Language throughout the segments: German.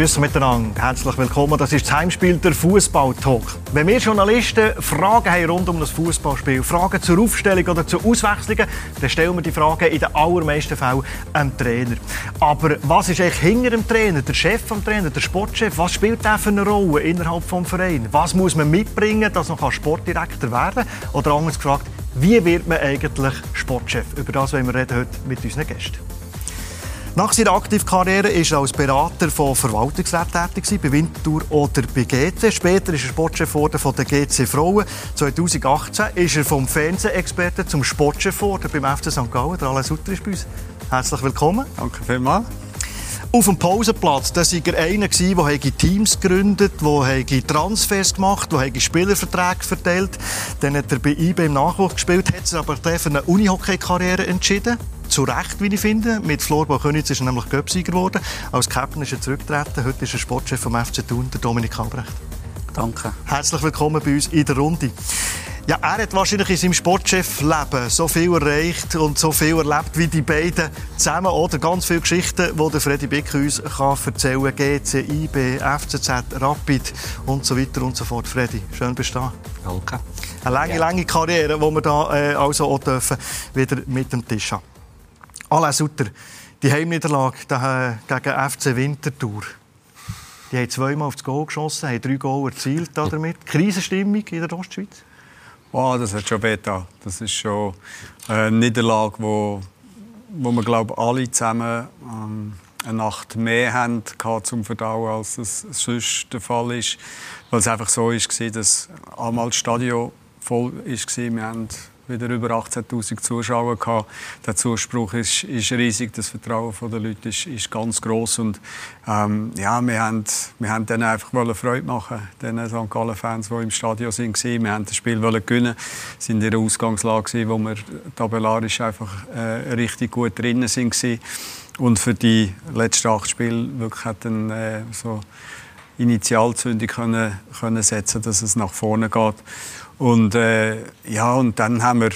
Grüße miteinander, herzlich willkommen. Das ist das Heimspiel der Fußball-Talk. Wenn wir Journalisten Fragen haben rund um das Fußballspiel, Fragen zur Aufstellung oder zur Auswechslungen, dann stellen wir die Fragen in den allermeisten Fällen dem Trainer. Aber was ist eigentlich hinter dem Trainer, der Chef vom Trainer, der Sportchef? Was spielt der für eine Rolle innerhalb des Vereins? Was muss man mitbringen, dass man Sportdirektor werden kann? Oder anders gefragt, wie wird man eigentlich Sportchef? Über das wollen wir reden heute mit unseren Gästen. Nach seiner aktiven Karriere war er als Berater von Verwaltungsräten tätig, bei Winterthur oder bei GC. Später ist er Sportchef von der GC Frauen. 2018 ist er vom Fernsehexperten zum Sportchef beim FC St. Gallen. Der Alain Sutter ist bei uns. Herzlich willkommen. Danke vielmals. Auf dem Pausenplatz da war er einer, der Teams gegründet der Transfers gemacht der Spielerverträge verteilt Dann hat er bei IB im Nachwuchs gespielt, hat sich aber für eine Unihockey-Karriere entschieden zu Recht, wie ich finde. Mit Florbau Könitz ist er nämlich Göpsieger geworden. Als Captain ist er zurückgetreten. Heute ist er Sportchef vom FC Thun, der Dominik Albrecht. Danke. Herzlich willkommen bei uns in der Runde. Ja, er hat wahrscheinlich in seinem Sportchef-Leben so viel erreicht und so viel erlebt wie die beiden zusammen. Oder ganz viele Geschichten, die der Freddy Bick uns kann erzählen kann. GC, IB, FCZ, Rapid und so weiter und so fort. Freddy, schön bist du da. Danke. Eine lange, ja. lange Karriere, die wir da äh, also auch dürfen, wieder mit dem Tisch haben. Alain Sutter, die Heimniederlage gegen FC Winterthur. Die haben zweimal aufs Goal geschossen, haben drei Goal erzielt damit. Krisenstimmung in der Ostschweiz? Oh, das hat schon wehgetan. Das ist schon eine Niederlage, wo, wo wir glaube alle zusammen ähm, eine Nacht mehr haben zum Verdauen, als es sonst der Fall ist. Weil es einfach so war, dass einmal das Stadion voll war. Wir haben wieder über 18.000 Zuschauer gehabt. Der Zuspruch ist, ist, riesig, das Vertrauen der Leute ist, ist ganz groß und ähm, ja, wir haben, wir haben denen einfach Freude machen, den St. Gallen Fans, die im Stadion sind, wir wollten das Spiel gewinnen, wir sind in der Ausgangslage, wo wir tabellarisch einfach äh, richtig gut drinnen sind und für die letzten acht Spiele wirklich hat äh, so Initialzündung können, können setzen, dass es nach vorne geht. Und, äh, ja, und dann haben wir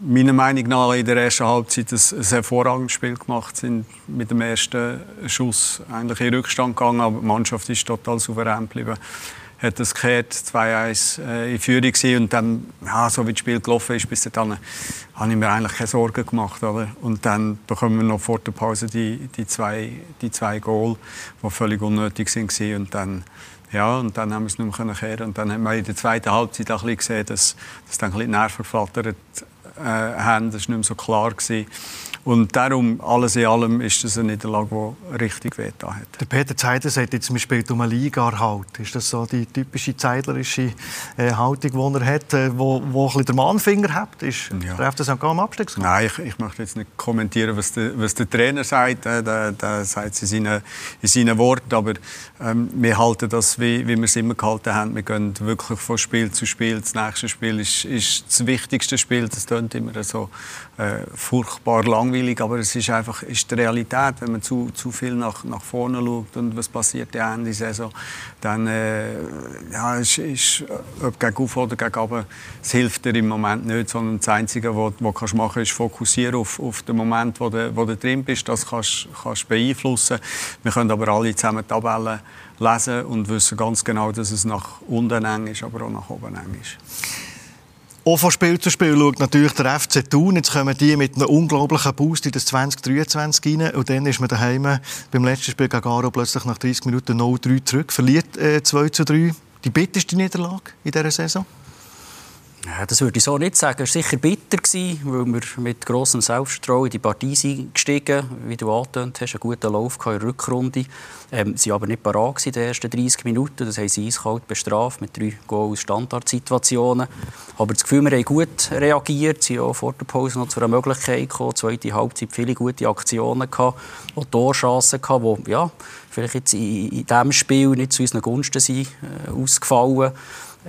meiner Meinung nach in der ersten Halbzeit ein, ein hervorragendes Spiel gemacht, sind mit dem ersten Schuss eigentlich in Rückstand gegangen, aber die Mannschaft ist total souverän geblieben. Hat das gekehrt, 2-1 äh, in Führung gewesen. und dann, ja, so wie das Spiel gelaufen ist, bis dann, habe ich mir eigentlich keine Sorgen gemacht. Oder? Und dann bekommen wir noch vor der Pause die, die, zwei, die zwei Goal, die völlig unnötig waren und dann ja, und dann haben wir es nicht mehr kehren. Und dann haben wir in der zweiten Halbzeit auch ein gesehen, dass, dass dann ein bisschen die Nerven geflattert äh, haben. Das war nicht mehr so klar. Gewesen. Und darum, alles in allem, ist das eine Niederlage, die richtig wehgetan hat. Der Peter Zeidler sagt jetzt, man spielt um eine Liga-Halt. Ist das so die typische zeidlerische äh, Haltung, die er hat, äh, wo, wo ein bisschen der Mannfinger hat? Ist ja. der FC St. Gallen Abstieg? Nein, ich, ich, möchte jetzt nicht kommentieren, was der, was der Trainer sagt. Äh, der, der sagt es in seinen, in seinen Worten. Aber ähm, wir halten das, wie, wie wir es immer gehalten haben. Wir gehen wirklich von Spiel zu Spiel. Das nächste Spiel ist, ist das wichtigste Spiel. Das klingt immer so äh, furchtbar langweilig, aber es ist einfach ist die Realität. Wenn man zu, zu viel nach, nach vorne schaut und was passiert am Ende Saison, dann äh, ja, ist, ist, ob gegen auf oder gegen runter, es hilft dir im Moment nicht, sondern das Einzige, was du kannst machen ist fokussieren auf, auf den Moment, wo du, wo du drin bist. Das kannst du beeinflussen. Wir können aber alle zusammen Tabellen lesen und wissen ganz genau, dass es nach unten eng ist, aber auch nach oben eng ist. Auch von Spiel zu Spiel schaut natürlich der FC Thun. Jetzt kommen die mit einem unglaublichen Boost in das 2023 rein. Und dann ist man daheim beim letzten Spiel gegen Garo plötzlich nach 30 Minuten 0-3 zurück. Verliert äh, 2 zu 3. Die bitterste Niederlage in dieser Saison? Ja, das würde ich so nicht sagen. Es war sicher bitter, gewesen, weil wir mit grossem Selbstvertrauen in die Partie sind gestiegen Wie du angetönt hast, einen guten Lauf in der Rückrunde. Ähm, sie waren aber nicht parat in den ersten 30 Minuten. Das haben sie eiskalt bestraft mit drei Goals Standardsituationen. Aber das Gefühl, wir haben gut reagiert. Sie haben auch vor der Pause noch zu einer Möglichkeit gekommen. Zweite Halbzeit viele gute Aktionen gehabt, auch Torchancen gehabt, die ja, vielleicht jetzt in, in diesem Spiel nicht zu unseren Gunsten sind, äh, ausgefallen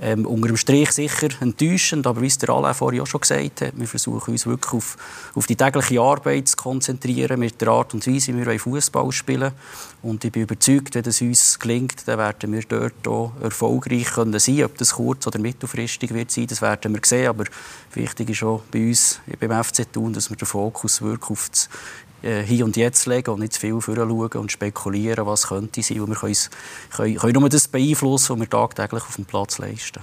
ähm, unter dem Strich sicher enttäuschend, aber wie es der Alain vorhin auch schon gesagt hat, wir versuchen uns wirklich auf, auf die tägliche Arbeit zu konzentrieren, mit der Art und Weise, wie wir Fußball spielen Und ich bin überzeugt, wenn es uns gelingt, dann werden wir dort auch erfolgreich können sein Ob das kurz- oder mittelfristig wird sein, das werden wir sehen. Aber wichtig ist auch bei uns beim FC tun, dass wir den Fokus wirklich auf das hier und jetzt legen und nicht zu viel schauen und spekulieren, was könnte sein. wir können, können, können nur das beeinflussen, was wir tagtäglich auf dem Platz leisten.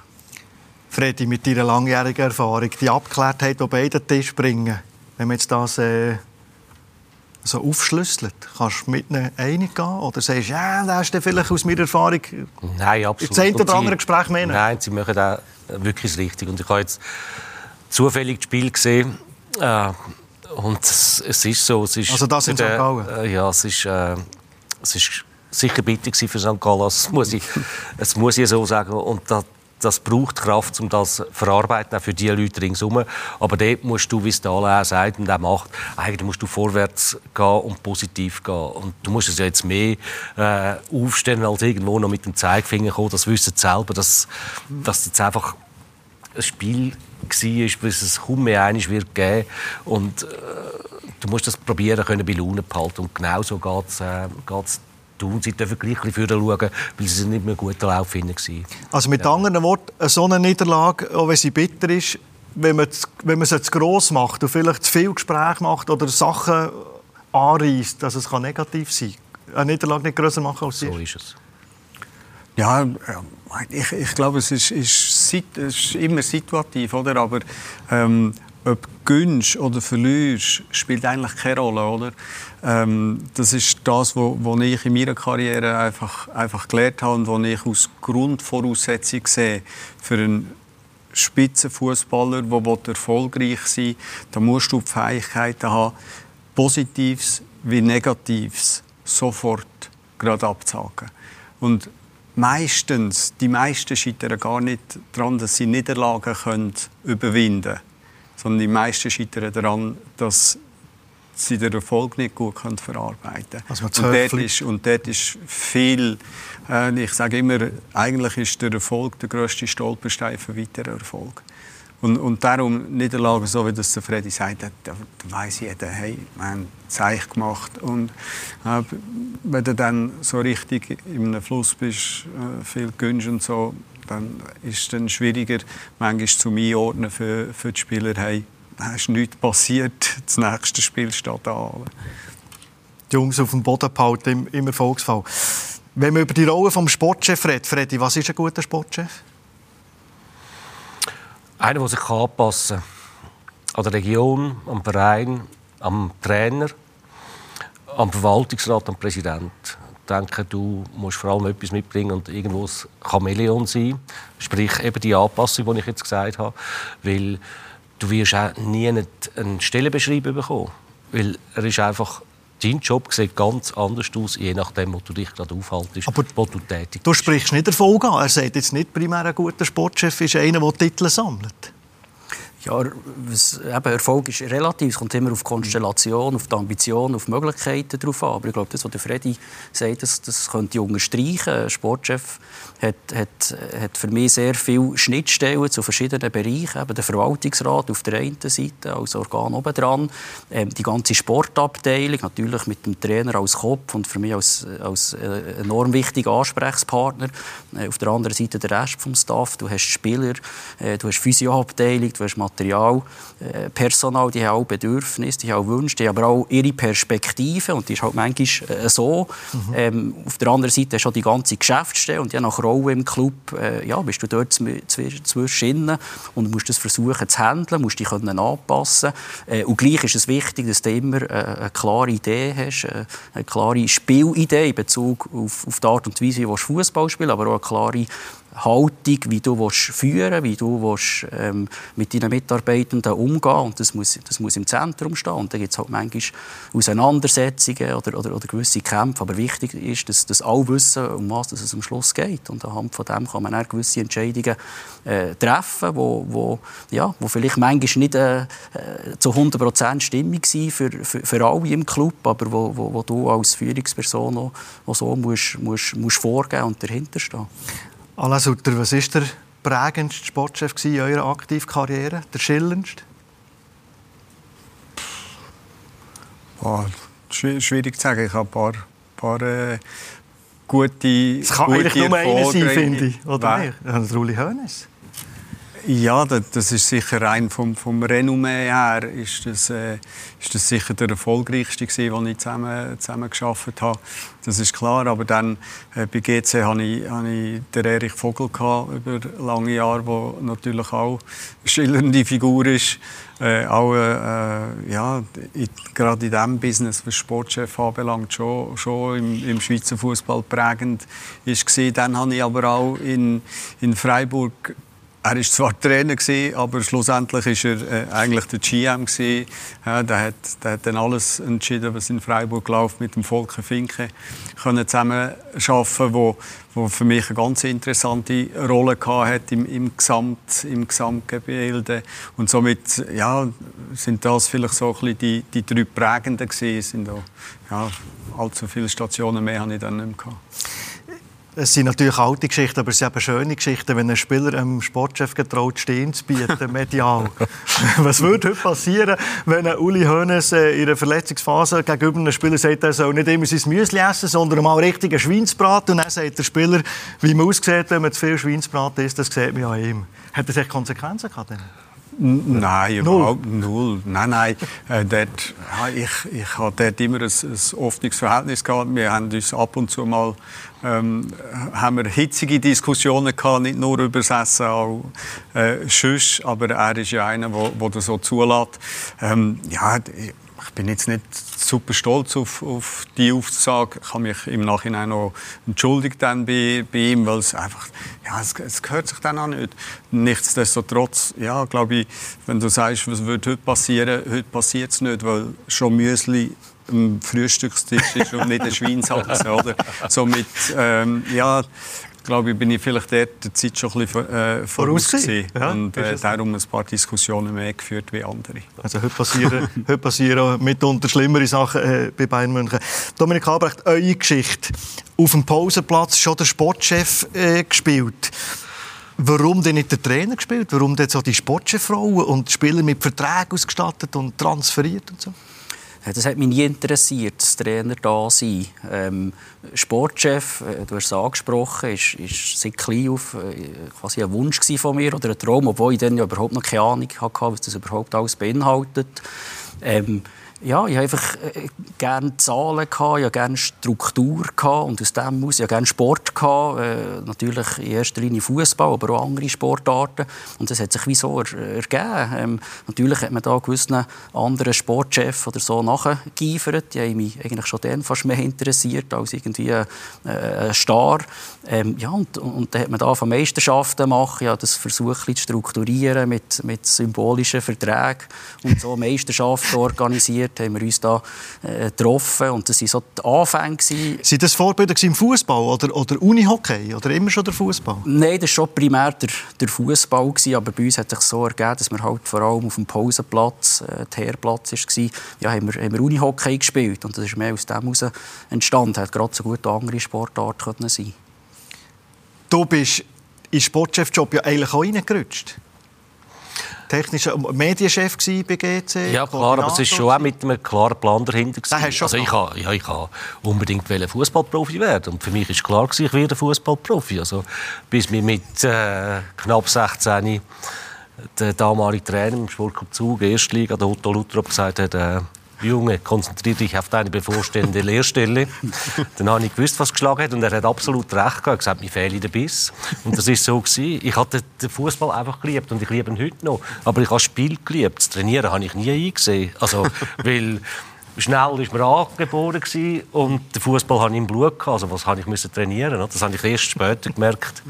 Freddy, mit deiner langjährigen Erfahrung, die Abgeklärtheit, die beide Tisch bringen, wenn man jetzt das äh, so aufschlüsselt, kannst du mit ihnen einig gehen? Oder sagst du, ja, das ist vielleicht aus meiner Erfahrung Nein, absolut. das eine oder andere Gespräch mehr? Nein, sie machen auch wirklich richtig. Und ich habe jetzt zufällig das Spiel gesehen. Äh, und es, es, ist so. Es ist also das in St. Gallen? Äh, ja, es ist, äh, es ist sicher bitter für St. Gallen. Das muss ich, das muss ich so sagen. Und das, das braucht Kraft, um das zu verarbeiten, auch für die Leute ringsherum. Aber dort musst du, wie es Dale auch sagt und auch macht, eigentlich musst du vorwärts gehen und positiv gehen. Und du musst es ja jetzt mehr äh, aufstellen, als irgendwo noch mit dem Zeigefinger kommen. Das wissen sie selber, dass, dass jetzt einfach ein Spiel war, bis es kaum mehr eines wird geben. Und äh, du musst das probieren können bei Laune behalten. Und genau so geht es äh, tun. Sie dürfen gleich ein bisschen schauen, weil sie nicht mehr gut Lauf waren. Also mit ja. anderen Worten, so eine Niederlage, auch wenn sie bitter ist, wenn man, wenn man sie zu gross macht und vielleicht zu viel Gespräch macht oder Sachen anreißt, dass es negativ sein kann. Eine Niederlage nicht größer machen als sie So ist es. Ja, ich, ich glaube, es ist, ist, ist, immer situativ, oder? Aber ähm, ob gönnst oder verlierst, spielt eigentlich keine Rolle, oder? Ähm, das ist das, was ich in meiner Karriere einfach, einfach gelernt habe und was ich als Grundvoraussetzung sehe für einen Spitzenfußballer, der erfolgreich sein will. Da musst du die Fähigkeiten haben, Positives wie Negatives sofort gerade abzuhaken. Und meistens, die meisten scheitern gar nicht daran, dass sie Niederlagen können überwinden können, sondern die meisten scheitern daran, dass sie den Erfolg nicht gut können verarbeiten können. Also und, dort ist, und dort ist viel, äh, ich sage immer, eigentlich ist der Erfolg der grösste Stolperstein für weitere Erfolg. Und, und darum Niederlagen, so wie das der Freddy sagt, da, da weiss jeder, hey, wir haben Zeichen gemacht. Und äh, wenn du dann so richtig in einem Fluss bist, äh, viel gönnst und so, dann ist es schwieriger, manchmal zu einordnen für, für die Spieler, hey, da ist nichts passiert, das nächste Spiel steht an. Die Jungs auf dem Boden behalten im, im Erfolgsfall. Wenn man über die Rolle des Sportchefs redet, Freddy, was ist ein guter Sportchef? Einer, der sich anpassen kann. An der Region, am Verein, am Trainer, am Verwaltungsrat, am Präsident. Ich denke, du musst vor allem etwas mitbringen und irgendwo ein Chamäleon sein. Sprich, eben die Anpassung, die ich jetzt gesagt habe. Weil du wirst auch nie einen Stellenbeschreibung bekommen. Weil er ist einfach dein Job sieht ganz anders aus, je nachdem, wo du dich gerade aufhaltest, Aber wo du tätig bist. Du sprichst nicht an. Er sagt jetzt nicht primär, ein guter Sportchef ist einer, der Titel sammelt. Ja, was, eben, Erfolg ist relativ. Es kommt immer auf die Konstellation, auf die Ambition, auf die Möglichkeiten drauf an. Aber ich glaube, das, was der Freddy sagt, das, das könnte ich unterstreichen. Ein Sportchef hat, hat, hat für mich sehr viele Schnittstellen zu verschiedenen Bereichen. Eben der Verwaltungsrat auf der einen Seite als Organ oben dran, ähm, die ganze Sportabteilung, natürlich mit dem Trainer als Kopf und für mich als, als äh, enorm wichtiger Ansprechpartner. Äh, auf der anderen Seite der Rest vom Staff. Du hast Spieler, äh, du hast Physioabteilung, du hast Material, äh, Personal, die haben auch Bedürfnisse, die haben auch Wünsche, die haben aber auch ihre Perspektive und die ist halt manchmal äh, so. Mhm. Ähm, auf der anderen Seite hast du die ganze Geschäftsstelle und je nach Rolle im Club äh, ja, bist du dort zwischen und musst das versuchen zu handeln, musst dich können anpassen äh, und gleich ist es wichtig, dass du immer eine klare Idee hast, eine klare Spielidee in Bezug auf, auf die Art und Weise, wie du Fußball spielen aber auch eine klare Haltung, wie du führen willst, wie du willst, ähm, mit deinen Mitarbeitenden umgehen und das muss, das muss im Zentrum stehen. Und da gibt es halt manchmal Auseinandersetzungen oder, oder, oder, gewisse Kämpfe, aber wichtig ist, dass, dass alle wissen, um was es am Schluss geht. Und anhand von dem kann man dann gewisse Entscheidungen äh, treffen, wo, wo, ja, wo vielleicht manchmal nicht äh, äh zu 100% stimmig sind für, für, für alle im Club, aber wo, wo, wo du als Führungsperson auch, auch so musst, musst, musst vorgehen und dahinter stehen. Alain Sutter, was war der prägendste Sportchef in eurer Aktivkarriere? Der schillerndste? Oh, schwierig zu sagen. Ich habe ein paar, paar äh, gute Es kann gute eigentlich nur einer sein, finde ich. Oder nicht? Ja, Ruli Hoeneß. Ja, das ist sicher rein vom, vom Renommee her ist das, äh, ist das sicher der erfolgreichste gewesen, den ich zusammen, zusammen geschafft habe. Das ist klar. Aber dann äh, bei GC hatte ich, hatte ich den Erich Vogel gehabt, über lange Jahre, der natürlich auch eine schillernde Figur ist. Äh, auch äh, ja, in, gerade in diesem Business, was Sportchef anbelangt, schon, schon im, im Schweizer Fußball prägend ist. Dann habe ich aber auch in, in Freiburg er war zwar Trainer, aber schlussendlich war er äh, eigentlich der GM. Ja, der, hat, der hat dann alles entschieden, was in Freiburg läuft, mit dem Volker Finke können zusammen arbeiten, wo, wo für mich eine ganz interessante Rolle hat im, im, Gesamt, im Gesamtgebilde. Und somit ja, sind das vielleicht so ein bisschen die, die drei prägenden gewesen. Sind auch, ja, allzu viele Stationen mehr habe ich dann nicht mehr gehabt. Es sind natürlich alte Geschichten, aber es sind eben schöne Geschichten, wenn ein Spieler einem Sportchef getraut, stehen zu bieten, medial. Was würde heute passieren, wenn Uli Hoeneß äh, in einer Verletzungsphase gegenüber einem Spieler sagt, er soll nicht immer sein Müsli essen, sondern mal richtigen Schweinsbraten. Und dann sagt der Spieler, wie man aussieht, wenn man zu viel Schweinsbraten isst, das sieht man ja ihm. Hat das echt Konsequenzen gehabt? Nein, überhaupt null. Nein, nein. Äh, dort, ja, ich, ich hatte dort immer ein, ein offenes Verhältnis gehabt. Wir haben uns ab und zu mal ähm, haben wir hitzige Diskussionen gehabt, nicht nur über das Essen, auch äh, sonst. Aber er ist ja einer, der das so zulässt. Ähm, ja, ich bin jetzt nicht super stolz auf, auf die Aufsage. Ich habe mich im Nachhinein noch entschuldigt dann bei, bei ihm, weil es einfach, ja, es, es gehört sich dann auch nicht. Nichtsdestotrotz, ja, glaube ich, wenn du sagst, was wird heute passieren, heute passiert es nicht, weil schon Müsli am Frühstückstisch ist und nicht ein Schweinshaxe, oder? Somit, ähm, ja, glaube ich, bin ich vielleicht der Zeit schon ein bisschen äh, voraus gewesen. Ja, und äh, darum ein paar Diskussionen mehr geführt wie andere. Also heute passieren, heute passieren mitunter schlimmere Sachen äh, bei Bayern München. Dominik Albrecht, eure Geschichte. Auf dem Pausenplatz schon der Sportchef äh, gespielt. Warum denn nicht der Trainer gespielt? Warum denn so die Sportchefrollen und Spieler mit Verträgen ausgestattet und transferiert und so? Das hat mich nie interessiert, das Trainer da sein. Ähm, Sportchef, äh, du hast es angesprochen, ist, ist seit klein auf äh, quasi ein Wunsch von mir oder ein Traum, obwohl ich dann ja überhaupt noch keine Ahnung hatte, was das überhaupt alles beinhaltet. Ähm, ja, ich habe einfach äh, gerne Zahlen gehabt, ich gerne Struktur gehabt und aus dem muss ich gerne Sport gehabt, äh, natürlich in erster Linie Fußball, aber auch andere Sportarten und das hat sich wie so er, ergeben. Ähm, natürlich hat man da gewissen anderen Sportchef oder so nachgeeifert, die haben mich eigentlich schon dann fast mehr interessiert als irgendwie äh, ein Star. Ähm, ja, und, und dann hat man da von Meisterschaften machen, ja, das versucht zu strukturieren mit, mit symbolischen Verträgen und so Meisterschaften organisiert haben wir uns da äh, getroffen und das waren so die Anfänge. Sind das Vorbilder im Fußball oder, oder Unihockey oder immer schon der Fußball? Nein, das war schon primär der, der Fußball, aber bei uns hat sich so ergeben, dass wir halt vor allem auf dem Pausenplatz, äh, der Herplatz war, ja, haben wir, haben wir Unihockey gespielt und das ist mehr aus dem heraus entstanden. Hat gerade so gut andere Sportart können sein. Du bist in Sportchefjob ja eigentlich auch reingerutscht technischer Medienchef bei GC. Ja, klar, aber es ist schon auch mit einem klaren Plan dahinter. Also ich habe ja, ich unbedingt Fußballprofi werden und für mich ist klar ich werde Fußballprofi. Also bis mir mit äh, knapp 16 der damalige Trainer im Sportclub Zug, Erstliga, der Otto Luttrop, gesagt hat, äh, Junge, konzentriere dich auf deine bevorstehende Lehrstelle. Dann habe ich gewusst, was geschlagen hat und er hat absolut recht gehabt. Er hat gesagt, mir fehle der Biss. Und das ist so gewesen. Ich hatte den Fußball einfach geliebt und ich liebe ihn heute noch. Aber ich habe das Spiel geliebt. Das Trainieren habe ich nie eingesehen. Also, weil schnell ist mir angeboren und den Fußball habe ich im Blut gehabt. Also was habe ich müssen trainieren? Das habe ich erst später gemerkt,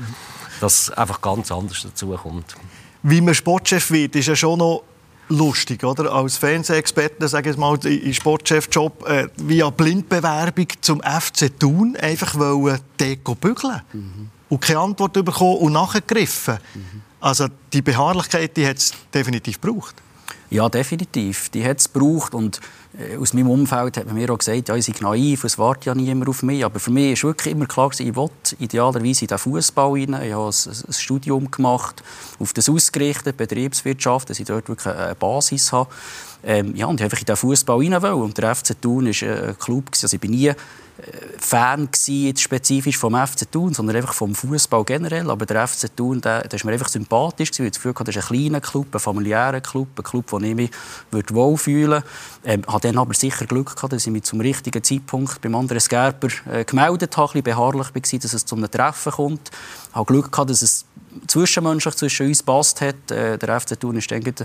dass einfach ganz anders dazu kommt. Wie man Sportchef wird, ist ja schon noch lustig, oder? Als Fernsehexperte, sage ich mal, in Sportchefjob äh, via Blindbewerbung zum FC Thun einfach wollen Deko bügeln mhm. und keine Antwort bekommen und nachgegriffen. Mhm. Also die Beharrlichkeit, die hat es definitiv gebraucht. Ja, definitiv. Die hat es gebraucht und äh, aus meinem Umfeld hat man mir auch gesagt, ja, ich sei naiv, es wartet ja niemand auf mich. Aber für mich war wirklich immer klar, ich wollte idealerweise in den Fußball rein. Ich habe ein, Studium gemacht, auf das ausgerichtet, Betriebswirtschaft, dass ich dort wirklich eine Basis habe. Ähm, ja, und ich einfach in den Fußball rein wollte. Und der FC Thun war ein Club, also ich bin nie Fan gewesen, spezifisch vom FC Thun, sondern einfach vom Fußball generell. Aber der FC Thun, der, der ist mir einfach sympathisch gewesen. Ich das Gefühl, das ist ein kleiner Club, ein familiärer Club, ein Club, wo ich mich wohlfühlen würde. Ähm, habe dann aber sicher Glück gehabt, dass ich mich zum richtigen Zeitpunkt beim anderen Gerber äh, gemeldet habe, ein bisschen beharrlich war, dass es zu einem Treffen kommt. Ich habe Glück gehabt, dass es zwischenmenschlich zwischen uns passt hat. Äh, der FC Thun war ein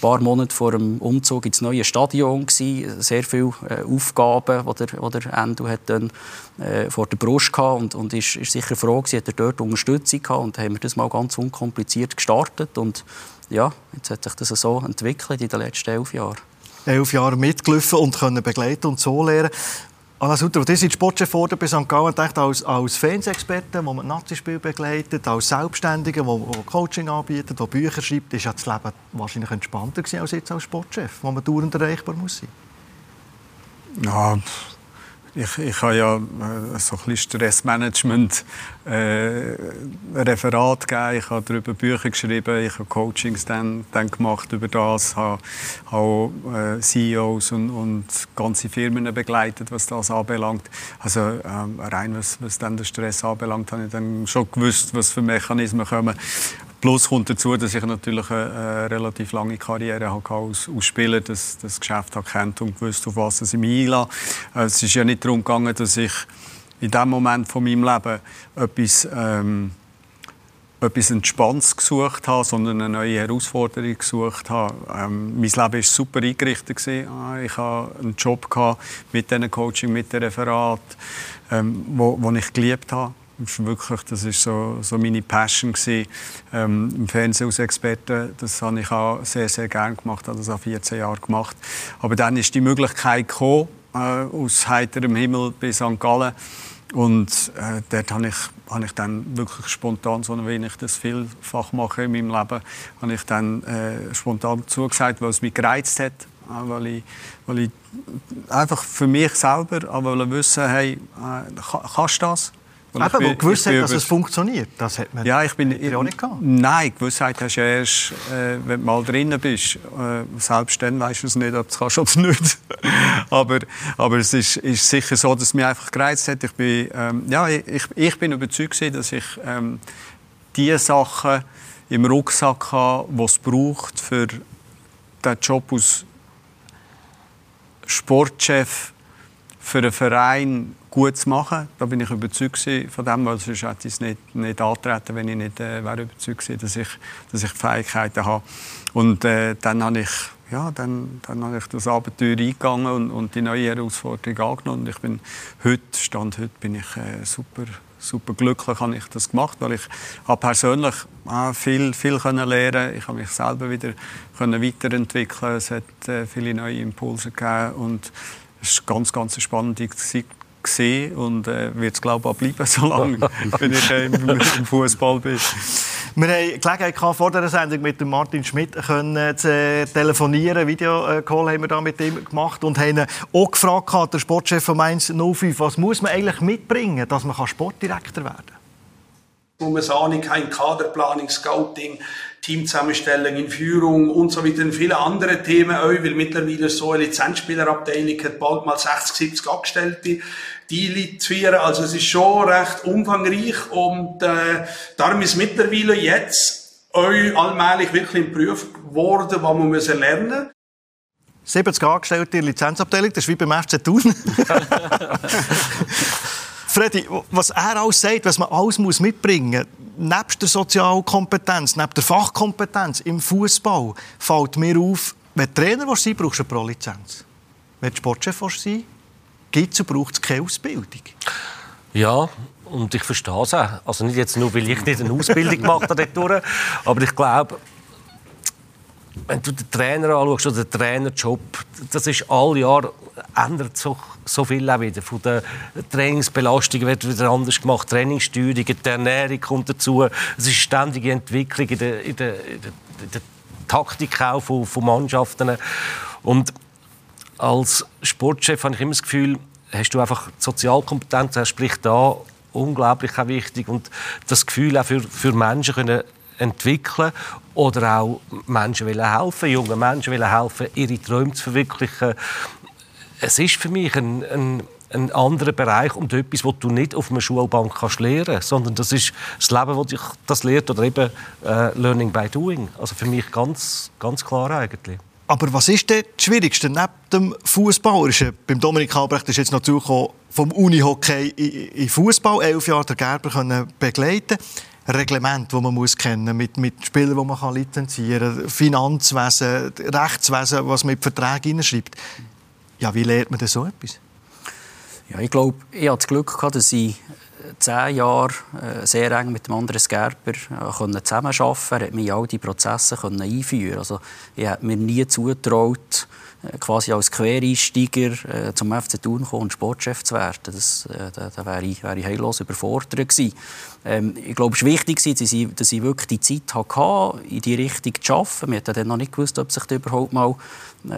paar Monate vor dem Umzug ins neue Stadion. Gewesen. Sehr viele äh, Aufgaben, die der, Endo äh, vor der Brust hatte. Und, und ist, ist sicher froh hat er dort Unterstützung gehabt. Und haben wir das mal ganz unkompliziert gestartet. Und ja, jetzt hat sich das so entwickelt in den letzten elf Jahren elf Jahre mitgelaufen und können begleiten und so lernen. Anna Sutter, du sind Sportchef bei St. Gallen, als, als Fernsehexperte, wo man Nazi-Spiel begleitet, als Selbstständiger, der Coaching anbietet, der Bücher schreibt, ist ja das Leben wahrscheinlich entspannter gewesen als jetzt als Sportchef, wo man dauernd erreichbar muss sein. Ja, ich, ich habe ja äh, so ein Stressmanagement äh, gegeben, ich habe darüber Bücher geschrieben, ich habe Coachings dann, dann gemacht über das, habe, habe äh, CEOs und, und ganze Firmen begleitet, was das anbelangt. Also ähm, rein was, was dann den Stress anbelangt, habe ich dann schon gewusst, was für Mechanismen kommen. Plus kommt dazu, dass ich natürlich eine, eine relativ lange Karriere hatte als, als Spieler, das, das Geschäft kennt und gewusst, auf was ich mich einlasse. Äh, es ist ja nicht darum gegangen, dass ich in dem Moment von meinem Leben etwas, ähm, etwas Entspanntes gesucht habe, sondern eine neue Herausforderung gesucht habe. Ähm, mein Leben war super eingerichtet. Gewesen. Ah, ich hatte einen Job mit diesem Coaching, mit dem Referat, ähm, wo, wo ich geliebt habe wirklich, das ist so, so meine Passion gewesen. Ähm, Im Fernsehen als Experte, das habe ich auch sehr, sehr gerne gemacht, habe das auch 14 Jahre gemacht. Aber dann ist die Möglichkeit gekommen, äh, aus heiterem Himmel bis St. Gallen. Und äh, dort habe ich, habe ich dann wirklich spontan, so wie ich das vielfach mache in meinem Leben, habe ich dann äh, spontan zugesagt, weil es mich gereizt hat, äh, weil ich, weil ich einfach für mich selber aber wissen, hey, äh, kannst du das? Und Eben, bin, gewusst hat, dass es funktioniert. Das hat man ja, ich bin, ich, auch nicht gehabt. Nein, Gewissheit hast du erst, äh, wenn du mal drinnen bist. Äh, selbst dann weißt du es nicht, ob du es kannst oder nicht. aber, aber es ist, ist, sicher so, dass es mich einfach gereizt hat. Ich bin, ähm, ja, ich, ich bin überzeugt, dass ich ähm, die Sachen im Rucksack habe, die es braucht, für den Job als Sportchef für einen Verein gut zu machen. Da bin ich überzeugt von dem, weil sonst hätte ich es nicht, nicht antreten, wenn ich nicht äh, wäre überzeugt gewesen, dass ich, dass ich die Fähigkeiten habe. Und äh, dann habe ich ja, dann, dann habe ich das Abenteuer eingegangen und, und die neue Herausforderung angenommen. Und ich bin heute, Stand heute, bin ich äh, super, super glücklich, habe ich das gemacht, weil ich habe persönlich äh, viel, viel können lernen. Ich habe mich selber wieder können weiterentwickeln. Es hat äh, viele neue Impulse gegeben und es ist ganz, ganz spannende Zeit gesehen und äh, wird es glaube ich auch bleiben, solange wenn ich äh, im, Fußball bin. Wir hatten Gelegenheit vor dieser Sendung mit Martin Schmidt können, zu äh, telefonieren. Videocall haben wir da mit ihm gemacht und haben auch gefragt, der Sportchef von Mainz 05, was muss man eigentlich mitbringen, dass man Sportdirektor werden kann? Muss man sagen, kein Kaderplanung, Scouting, Teamzusammenstellung in Führung und so weiter und viele andere Themen auch, weil mittlerweile so eine Lizenzspielerabteilung hat bald mal 60, 70 Angestellte, die lizieren. Also es ist schon recht umfangreich und äh, darum ist mittlerweile jetzt euch allmählich wirklich im Beruf geworden, was man müssen lernen 70 Angestellte in der Lizenzabteilung, das ist wie beim FC Thun. Freddy, was er alles sagt, was man alles muss mitbringen muss, nebst der Sozialkompetenz, neben der Fachkompetenz im Fußball, fällt mir auf, wenn du Trainer willst sein brauchst du eine Pro-Lizenz. Wenn du Sportchef sein gibt es braucht es keine Ausbildung. Ja, und ich verstehe es auch. Also nicht jetzt nur, weil ich nicht eine Ausbildung gemacht habe, aber ich glaube, wenn du den Trainer anschaust oder den Trainerjob, das ist alle Jahre ändert so, so viel auch wieder. Von der Trainingsbelastung wird wieder anders gemacht, Trainingssteuerung, die Ernährung kommt dazu. Es ist ständige Entwicklung in der, in der, in der, Taktik auch von, von Mannschaften. Und als Sportchef habe ich immer das Gefühl, hast du einfach Sozialkompetenz, sprich da unglaublich wichtig und das Gefühl auch für, für Menschen können entwickeln oder auch Menschen helfen, jungen Menschen helfen, ihre Träume zu verwirklichen. Es ist für mich ein, ein ein anderer Bereich und etwas, was du nicht auf einer Schulbank kannst lernen, sondern das ist das Leben, das dich das lehrt oder eben äh, Learning by Doing. Also für mich ganz, ganz klar eigentlich. Aber was ist denn das Schwierigste neben dem Fußball? Beim Dominik Albrecht ist jetzt natürlich vom Unihockey in Fußball elf Jahre der Gerber können begleiten. Reglement, das man muss kennen mit mit Spielern, die man kann lizenzieren kann, Finanzwesen, Rechtswesen, was man in Verträge hineinschreibt. Ja, wie lernt man denn so etwas? Ja, ich glaube, ich hatte das Glück gehabt, dass ich zehn Jahre äh, sehr eng mit dem anderen Gerber äh, zusammenarbeiten konnte. Er hat mich in all diese Prozesse einführen Also, ich habe mir nie zugetraut, äh, quasi als Quereinsteiger äh, zum FC Thun kommen und Sportchef zu werden. Das, äh, da, da wäre ich, wär ich heillos überfordert gewesen. Ähm, ich glaube, es war wichtig, dass ich, dass ich wirklich die Zeit hatte, in die Richtung zu arbeiten. Wir hatten dann noch nicht gewusst, ob sich da überhaupt mal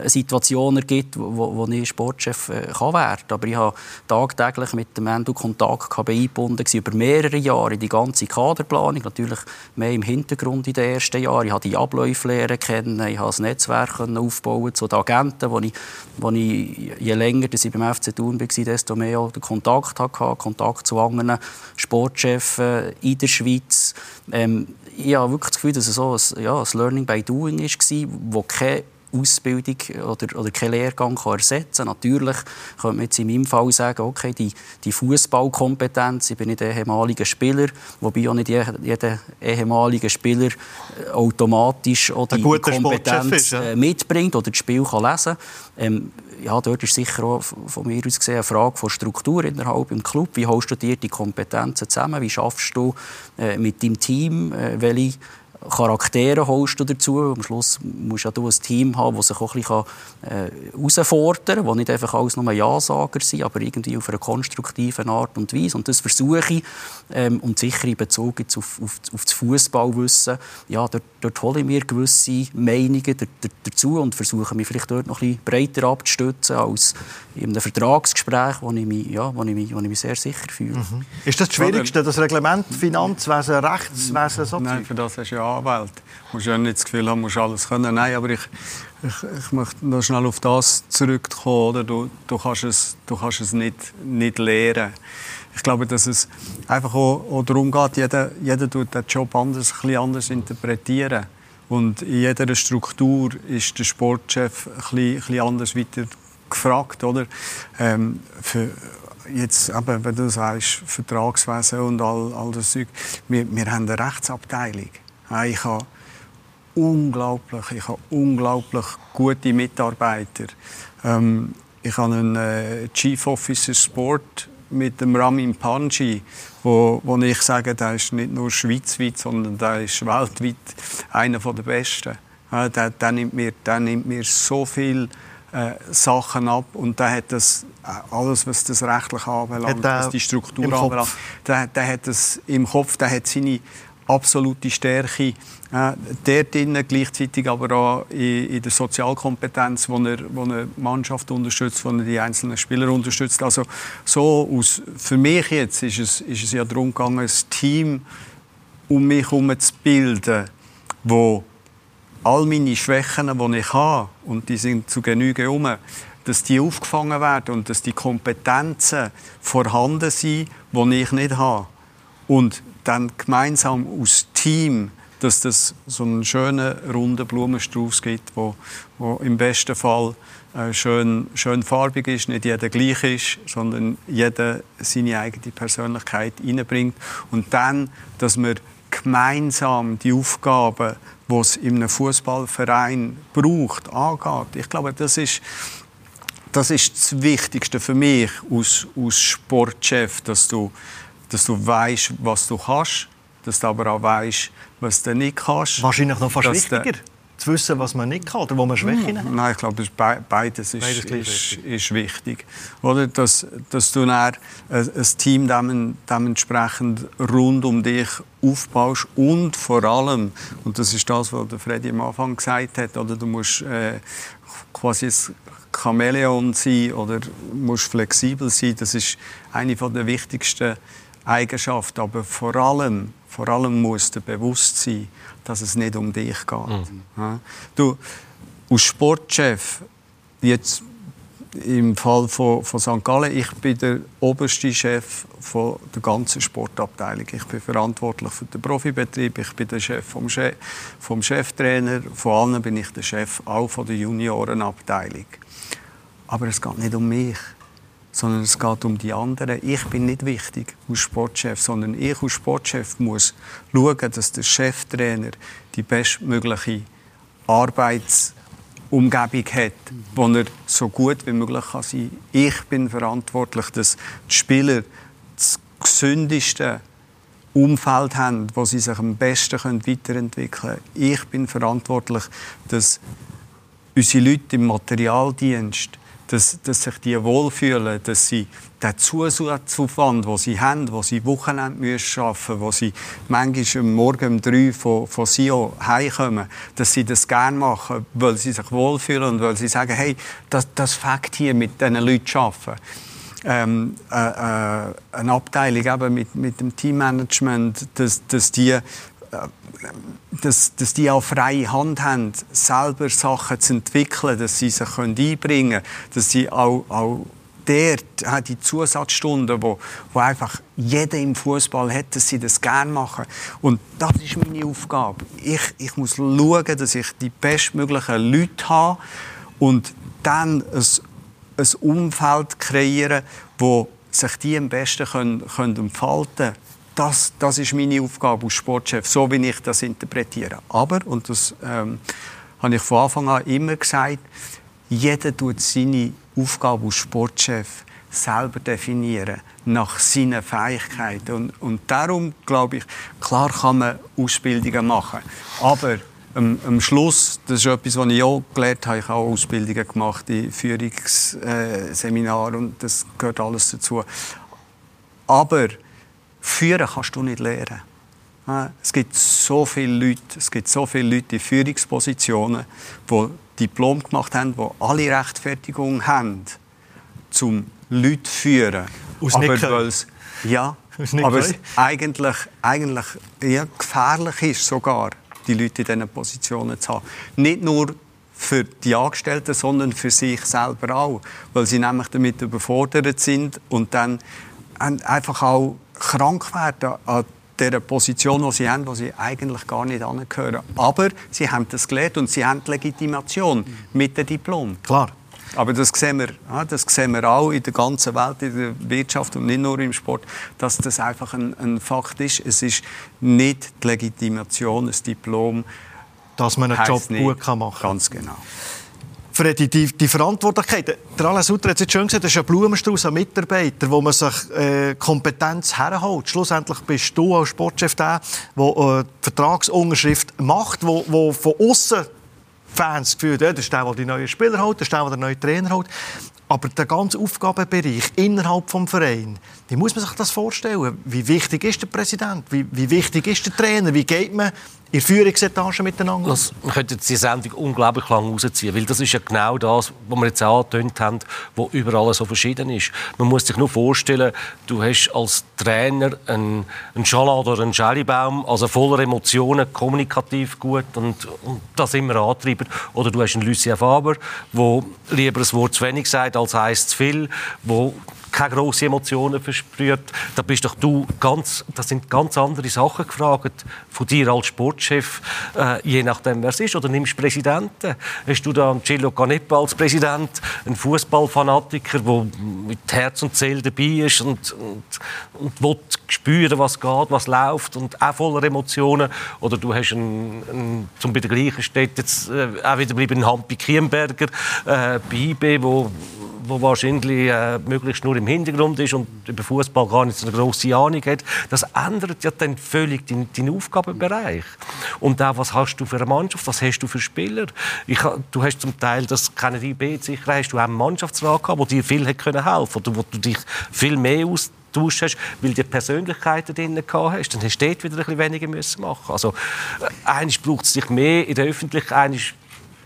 Situation ergibt, wo, wo ich Sportchef äh, kann werden kann. Aber ich habe tagtäglich mit dem Endo Kontakt eingebunden über mehrere Jahre in die ganze Kaderplanung. Natürlich mehr im Hintergrund in den ersten Jahren. Ich habe die Abläufe lernen kennen, ich habe das Netzwerk aufbauen zu den Agenten, wo ich, wo ich je länger dass ich beim FC Thun war, desto mehr den Kontakt hatte, Kontakt zu anderen Sportchefs in der Schweiz. Ähm, ich habe wirklich das Gefühl, dass es so ein, ja, ein Learning by Doing war, wo keine Ausbildung oder, oder keinen Lehrgang kann ersetzen kann. Natürlich könnte man jetzt in meinem Fall sagen, okay, die, die Fußballkompetenz, ich bin nicht ehemaliger Spieler, wobei auch nicht jeder ehemalige Spieler äh, automatisch auch die Kompetenz. Äh, mitbringt oder das Spiel kann lesen kann. Ähm, ja, dort ist sicher auch von mir aus gesehen eine Frage von Struktur innerhalb im Club. Wie holst du dir die Kompetenzen zusammen? Wie schaffst du äh, mit deinem Team, welche Charaktere holst du dazu. Am Schluss musst ja du ein Team haben, das sich auch ein bisschen äh, herausfordern kann, die nicht einfach alles nur Ja-Sager sind, aber irgendwie auf eine konstruktive Art und Weise. Und das versuche ich, ähm, und sicher in Bezug jetzt auf, auf, auf das Fußballwissen, ja, dort, dort hole ich mir gewisse Meinungen dazu und versuche mich vielleicht dort noch ein bisschen breiter abzustützen als in einem Vertragsgespräch, wo ich mich, ja, wo ich mich, wo ich mich sehr sicher fühle. Mhm. Ist das das Schwierigste, das Reglement Finanzwesen, Rechtswesen, so Nein, für das hast du ja Anwalt. Du musst ja nicht das Gefühl haben, du musst alles können. Nein, aber ich, ich, ich möchte noch schnell auf das zurückkommen. Oder? Du, du kannst es, du kannst es nicht, nicht lehren. Ich glaube, dass es einfach auch, auch darum geht, jeder, jeder tut den Job anders, ein anders interpretieren. Und in jeder Struktur ist der Sportchef ein bisschen, ein bisschen anders weiter gefragt. Oder? Ähm, für, jetzt, eben, wenn du sagst, Vertragswesen und all, all das Zeug, wir, wir haben eine Rechtsabteilung. Ich habe unglaublich, ich habe unglaublich gute Mitarbeiter. Ähm, ich habe einen äh, Chief Officer Sport mit dem Ramin Panji, wo, wo ich sage, der ist nicht nur schweizweit, sondern der ist weltweit einer der Besten. Ja, der, der, nimmt mir, der nimmt mir so viel äh, Sachen ab und der hat das äh, alles, was das rechtlich anbelangt, was die Struktur anbelangt, der, der hat das im Kopf, der hat seine absolute Stärke äh, dort drin, gleichzeitig aber auch in, in, der Sozialkompetenz, wo er, wo er Mannschaft unterstützt, wo er die einzelnen Spieler unterstützt. Also so aus, für mich jetzt ist es, ist es ja darum gegangen, ein Team um mich herum zu bilden, wo all meine Schwächen, die ich habe, und die sind zu Genüge herum, dass die aufgefangen werden und dass die Kompetenzen vorhanden sind, die ich nicht habe. Und dann gemeinsam aus Team, dass das so einen schönen runden Blumenstrauß gibt, wo, wo im besten Fall äh, schön, schön farbig ist, nicht jeder gleich ist, sondern jeder seine eigene Persönlichkeit hineinbringt und dann, dass wir gemeinsam die Aufgaben, die es in einem Fußballverein braucht, angeht. Ich glaube, das ist das ist das Wichtigste für mich als, als Sportchef, dass du dass du weißt, was du kannst, dass du aber auch weißt, was du nicht kannst. Wahrscheinlich noch fast wichtiger, zu wissen, was man nicht kann oder wo man Schwächen hat. Nein, ich glaube, beides ist, beides ist, ist, wichtig. Oder? Dass, dass du dann ein, Team dementsprechend rund um dich aufbaust und vor allem, und das ist das, was der Freddy am Anfang gesagt hat, oder du musst äh, quasi ein Chamäleon sein oder musst flexibel sein. Das ist eine der wichtigsten Eigenschaft, aber vor allem, vor allem muss dir bewusst sein, dass es nicht um dich geht. Mhm. Ja. Du, als Sportchef, jetzt im Fall von, von St. Gallen, ich bin der oberste Chef von der ganzen Sportabteilung. Ich bin verantwortlich für den Profibetrieb, ich bin der Chef vom, Chef, vom Cheftrainer, vor allem bin ich der Chef auch von der Juniorenabteilung. Aber es geht nicht um mich, sondern es geht um die anderen. Ich bin nicht wichtig als Sportchef, sondern ich als Sportchef muss schauen, dass der Cheftrainer die bestmögliche Arbeits Umgebung hat, wo er so gut wie möglich kann sein kann. Ich bin verantwortlich, dass die Spieler das gesündeste Umfeld haben, wo sie sich am besten weiterentwickeln können. Ich bin verantwortlich, dass unsere Leute im Materialdienst dass, dass sich die wohlfühlen, dass sie den Zusatzaufwand, den sie haben, wo sie Wochenende arbeiten müssen, wo sie manchmal Morgen um drei von, von Sio heimkommen, dass sie das gerne machen, weil sie sich wohlfühlen und weil sie sagen, hey, das, das Fakt hier mit diesen Leuten zu arbeiten. Ähm, äh, äh, eine Abteilung eben mit, mit dem Teammanagement, dass, dass die dass, dass die auch freie Hand haben, selber Sachen zu entwickeln, dass sie sich einbringen können, dass sie auch, auch dort die Zusatzstunden, wo, wo einfach jeder im Fußball hat, dass sie das gerne machen. Und das ist meine Aufgabe. Ich, ich muss schauen, dass ich die bestmöglichen Leute habe und dann ein, ein Umfeld kreieren, wo sich die am besten können, können entfalten können das, das ist meine Aufgabe als Sportchef, so wie ich das interpretiere. Aber, und das ähm, habe ich von Anfang an immer gesagt, jeder tut seine Aufgabe als Sportchef selber definieren, nach seinen Fähigkeiten. Und, und darum glaube ich, klar kann man Ausbildungen machen, aber am, am, Schluss, das ist etwas, was ich auch gelernt habe, ich habe auch Ausbildungen gemacht in Führungsseminaren und das gehört alles dazu. Aber Führen kannst du nicht lernen. Es gibt so viele Leute, es gibt so viele Leute in Führungspositionen, die Diplom gemacht haben, die alle Rechtfertigung haben, zum Leute zu führen. Aus aber weil's, ja, aber es eigentlich, eigentlich ja, gefährlich ist sogar, die Leute in diesen Positionen zu haben. Nicht nur für die Angestellten, sondern für sich selber auch, weil sie nämlich damit überfordert sind und dann einfach auch krank werden an der Position, die sie haben, wo sie eigentlich gar nicht angehören. Aber sie haben das gelernt und sie haben die Legitimation mit dem Diplom. Klar. Aber das sehen, wir, das sehen wir auch in der ganzen Welt, in der Wirtschaft und nicht nur im Sport, dass das einfach ein, ein Fakt ist. Es ist nicht die Legitimation, das Diplom. Dass man einen Job nicht. gut machen kann. Ganz genau. Freddy, die, die Verantwortlichkeit. Der Alain Sutter hat es jetzt schön gesagt, das ist ein Blumenstrauß an Mitarbeitern, wo man sich äh, Kompetenz herholt. Schlussendlich bist du als Sportchef der, der äh, die Vertragsunterschrift macht, wo, wo von außen Fans gefühlt, ja, das ist der, der die neuen Spieler holt, das ist der, der den Trainer holt. Aber der ganze Aufgabenbereich innerhalb des Vereins, wie muss man sich das vorstellen? Wie wichtig ist der Präsident? Wie, wie wichtig ist der Trainer? Wie geht man in Führungsetage miteinander? Das, wir könnten diese Sendung unglaublich lang rausziehen, weil das ist ja genau das, was wir jetzt angetönt haben, was überall so verschieden ist. Man muss sich nur vorstellen, du hast als Trainer einen, einen Chaland oder einen Jellybaum, also voller Emotionen, kommunikativ gut und, und das immer antreibt. Oder du hast einen Lucien Faber, der lieber ein Wort zu wenig sagt als heißt zu viel, wo keine grossen Emotionen versprüht, da bist doch du ganz, das sind ganz andere Sachen gefragt von dir als Sportchef, äh, je nachdem wer es ist. Oder nimmst Präsidenten. Hast du da einen Cello Canepa als Präsident, einen Fußballfanatiker, der mit Herz und Seele dabei ist und, und, und will spüren, was geht, was läuft und auch voller Emotionen. Oder du hast einen, einen zum bei der gleichen Stätte jetzt äh, auch wieder bleiben Hampi Kienberger äh, bei IB, wo wo wahrscheinlich äh, möglichst nur im Hintergrund ist und über Fußball gar nicht so eine große Ahnung hat, das ändert ja dann völlig deinen, deinen Aufgabenbereich. Und auch, was hast du für eine Mannschaft, was hast du für Spieler? Ich, du hast zum Teil, das kennen die sicher, hast du auch einen Mannschaftsrat gehabt, der dir viel hat können helfen oder wo du dich viel mehr aus hast, weil du Persönlichkeiten drin gehabt hast, dann hast du dort wieder ein bisschen weniger müssen machen. Also, äh, braucht es sich mehr in der Öffentlichkeit,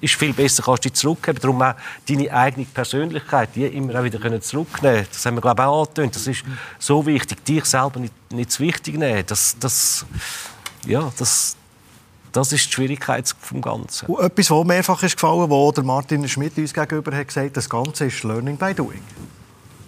ist viel besser, kannst du dich zurückgeben. Darum auch deine eigene Persönlichkeit, die immer auch wieder können zurücknehmen Das haben wir, glaube ich, auch angetönt. Das ist so wichtig. Dich selber nicht, nicht zu wichtig nehmen. Das, das, ja, das, das ist die Schwierigkeit vom Ganzen. Und etwas, was mehrfach ist gefallen, wo der Martin Schmidt uns gegenüber hat gesagt, das Ganze ist Learning by Doing.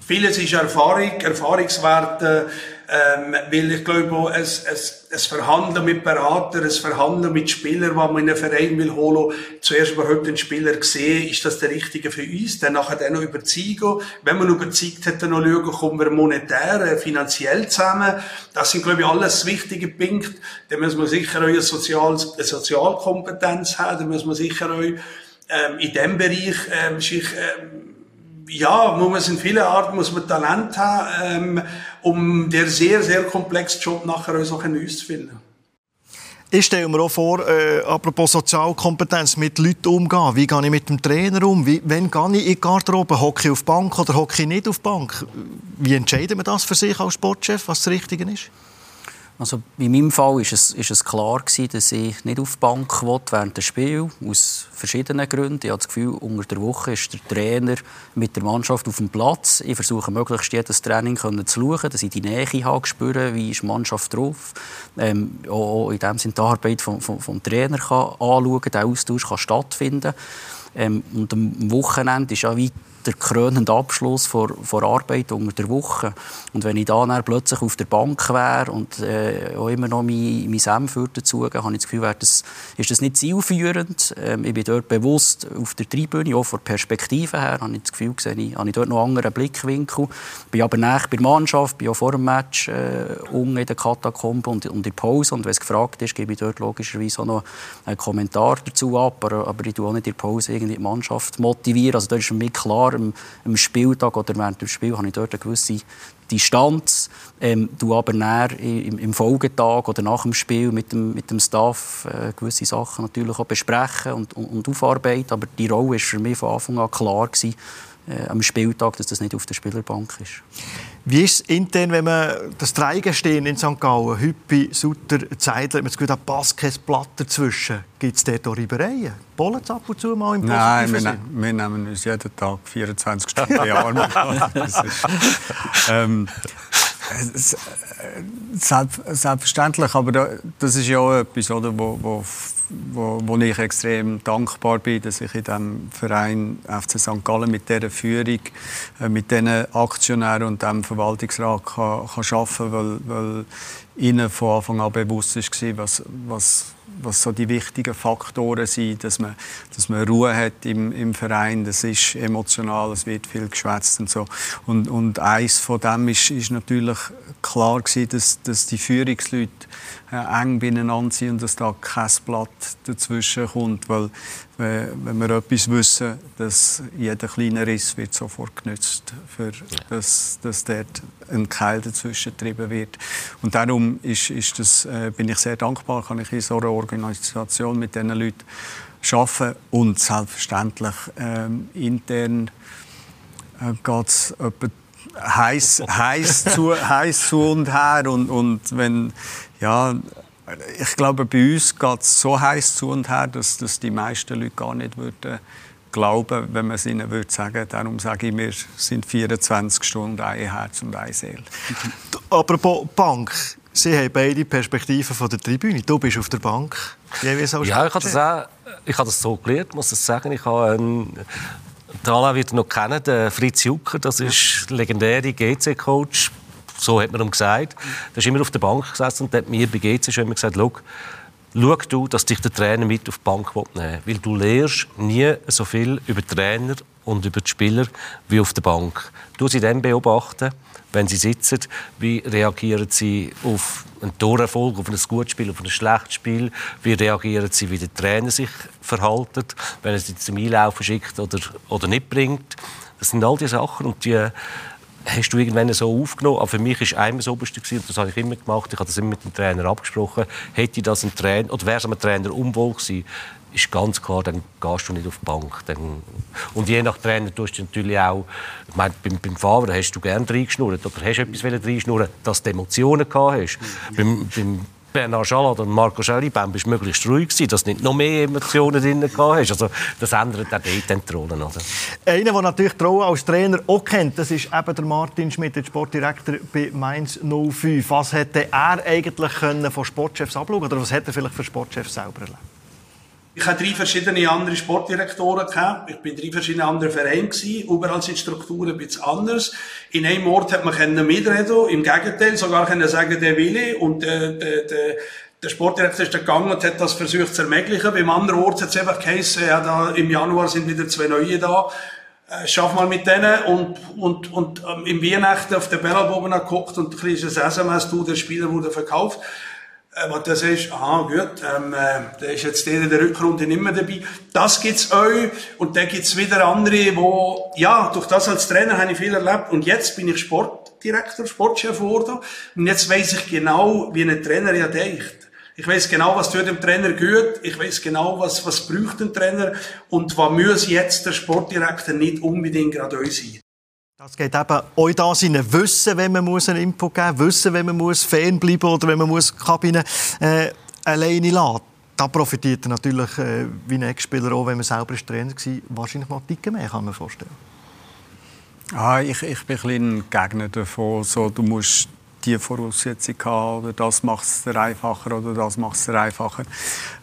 Vieles ist Erfahrung, Erfahrungswerte, ähm, weil ich glaube, es, es, es Verhandeln mit Beratern, es Verhandeln mit Spielern, die man in einen Verein will holen, zuerst überhaupt den Spieler sehen, ist das der Richtige für uns, dann nachher dann noch überzeugen. Wenn man überzeugt hat, dann noch schauen, kommen wir monetär, äh, finanziell zusammen. Das sind, glaube ich, alles wichtige Punkte. Dann muss man sicher auch eine, Sozial eine Sozialkompetenz haben, dann muss man sicher auch ähm, in dem Bereich ähm, sich ähm, ja, muss man in vielen Arten muss man Talent haben, ähm, um der sehr, sehr komplexen Job nachher auch so auszufinden. Ich stelle mir auch vor, äh, apropos Sozialkompetenz, mit Leuten umgehen. Wie gehe ich mit dem Trainer um? Wie, wenn gehe ich in die Garderobe? Hocke ich auf Bank oder hocke ich nicht auf Bank? Wie entscheiden wir das für sich als Sportchef, was das Richtige ist? Also in meinem Fall ist es, ist es klar gewesen, dass ich nicht auf die Bank wollte während des Spiels aus verschiedenen Gründen. Ich habe das Gefühl, unter der Woche ist der Trainer mit der Mannschaft auf dem Platz. Ich versuche möglichst jedes Training zu schauen, dass ich die Nähe habe, spüre, wie ist die Mannschaft drauf. Ähm, auch in dem Sinne die Arbeit vom, vom, vom kann anschauen, der Austausch kann stattfinden. Ähm, und am Wochenende ist ja wie der krönende Abschluss vor, vor Arbeit unter der Woche. Und wenn ich dann plötzlich auf der Bank wäre und äh, auch immer noch mein, mein Senf dazu habe ich das Gefühl, das, ist das nicht zielführend. Ähm, ich bin dort bewusst auf der Tribüne, auch von der Perspektive her, habe ich das Gefühl, gesehen, ich, habe ich dort noch einen anderen Blickwinkel. Bin aber nach bei der Mannschaft, bin auch vor dem Match äh, unten in der Katakombe und, und in der Pause. Und wenn es gefragt ist, gebe ich dort logischerweise auch noch einen Kommentar dazu ab. Aber, aber ich tue auch nicht in der Pause irgendwie die Mannschaft motivieren. Also da ist mich klar, am, am Spieltag oder während dem Spiel habe ich dort eine gewisse Distanz. Ähm, du aber näher im, im, Folgetag oder nach dem Spiel mit dem, mit dem Staff äh, gewisse Sachen natürlich auch besprechen und, und, und aufarbeiten. Aber die Rolle war für mich von Anfang an klar gewesen, äh, am Spieltag, dass das nicht auf der Spielerbank ist. Wie ist es intern, wenn man das Dreieck stehen in St. Gallen, Hüppi, Sutter, Zeidler, man hat passt kein Blatt dazwischen. Gibt es dort auch Reibereien? Bollen ab und zu mal im Nein, wir, ne wir, nehmen uns jeden Tag 24 Stunden in Arm. ähm, selbstverständlich, aber das ist ja auch etwas, oder, wo, wo wo, wo ich extrem dankbar bin, dass ich in diesem Verein FC St. Gallen mit dieser Führung, äh, mit diesen Aktionären und dem Verwaltungsrat kann, kann arbeiten kann, weil, weil ihnen von Anfang an bewusst war, was, was was so die wichtigen Faktoren sind, dass man, dass man Ruhe hat im, im Verein, das ist emotional, es wird viel geschwätzt und so. Und, und eins von dem ist, ist natürlich klar gewesen, dass, dass die Führungsleute äh, eng beieinander sind und dass da kein Blatt dazwischen kommt, weil wenn wir etwas wissen, dass jeder kleine Riss wird sofort genutzt, für dass, dass dort ein Keil dazwischen getrieben wird. Und darum ist, ist das, äh, bin ich sehr dankbar, kann ich in so einer Organisation mit diesen Leuten arbeiten. Und selbstverständlich ähm, intern äh, geht es heiß, heiß, zu, heiß zu und her. Und, und wenn ja ich glaube, bei uns geht es so heiß zu und her, dass, dass die meisten Leute gar nicht würden glauben, wenn man es ihnen würde sagen. Darum sage ich, wir sind 24 Stunden ein Herz und eine Seele. Apropos Bank. Sie haben beide Perspektiven von der Tribüne. Du bist auf der Bank. Ja, ich habe das auch ich habe das so gelernt, muss ich sagen. Ich habe einen, Alain wird noch kennen, den Fritz Jucker. Das ist der legendäre GC-Coach so hat man ihm gesagt. Da ist immer auf der Bank gesessen und hat mir bei GC schon immer gesagt, schau, du, dass dich der Trainer mit auf die Bank nehmen will. Weil du lernst nie so viel über Trainer und über die Spieler wie auf der Bank. Du sie dann beobachten, wenn sie sitzen, wie reagieren sie auf einen Torerfolg, auf ein gutes Spiel, auf ein schlechtes Spiel, wie reagieren sie, wie der Trainer sich verhält, wenn er sie zum Einlaufen schickt oder, oder nicht bringt. Das sind all die Sachen und die hast du irgendwann so aufgenommen. Aber für mich war einmal das Oberste, und das habe ich immer gemacht, ich habe das immer mit dem Trainer abgesprochen, hätte das ein Trainer, oder wäre es einem Trainer unwohl gewesen, ist ganz klar, dann gehst du nicht auf die Bank. Dann, und je nach Trainer tust du natürlich auch, ich meine, beim, beim Fahrer hast du gerne reingeschnurrt oder hast du etwas reinschnurren, dass du Emotionen gehabt hast. Mhm. Beim, beim Bernard Schalad und Marco Schellibem bist möglichst ruhig gewesen, dass nicht noch mehr Emotionen drin hast. Also das ändert auch dort die Rolle. Oder? Einer, der natürlich die als Trainer auch kennt, das ist eben der Martin Schmidt, der Sportdirektor bei Mainz 05. Was hätte er eigentlich können von Sportchefs abschauen oder was hätte er vielleicht für Sportchefs selber erlebt? Ich hatte drei verschiedene andere Sportdirektoren gehabt. Ich bin drei verschiedene andere Vereine gewesen. Überall sind die Strukturen ein bisschen anders. In einem Ort hat man mitreden Im Gegenteil, sogar können sagen, der Wille. Und der, der, der, der Sportdirektor ist gegangen und hat das versucht zu ermöglichen. Beim anderen Ort hat es einfach geheißen, ja, da, im Januar sind wieder zwei neue da. Äh, schaff mal mit denen und, und, und ähm, im Weihnachten auf der Bellbogen geguckt und ein kleines SMS, du, der Spieler wurde verkauft. Was du sagst, aha, gut, ähm, äh, der ist jetzt der in der Rückrunde nicht mehr dabei. Das gibt's euch und dann gibt's wieder andere, wo, ja, durch das als Trainer habe ich viel erlebt und jetzt bin ich Sportdirektor, Sportchef geworden und jetzt weiß ich genau, wie ein Trainer ja denkt. Ich weiß genau, was tut dem Trainer gut. Ich weiß genau, was, was braucht ein Trainer und was muss jetzt der Sportdirektor nicht unbedingt gerade euch sein. Das geht eben euch da sein, wissen, wenn man muss einen Input geben muss, wissen, wenn man muss fernbleiben oder wenn man muss die Kabine äh, alleine lassen Da profitiert er natürlich äh, wie ein Ex-Spieler auch, wenn man selber Trainer war, wahrscheinlich noch ein mehr, kann man vorstellen. Ah, ich, ich bin ein Gegner davon. So, du musst die Voraussetzung haben, oder das macht es einfacher oder das macht es einfacher.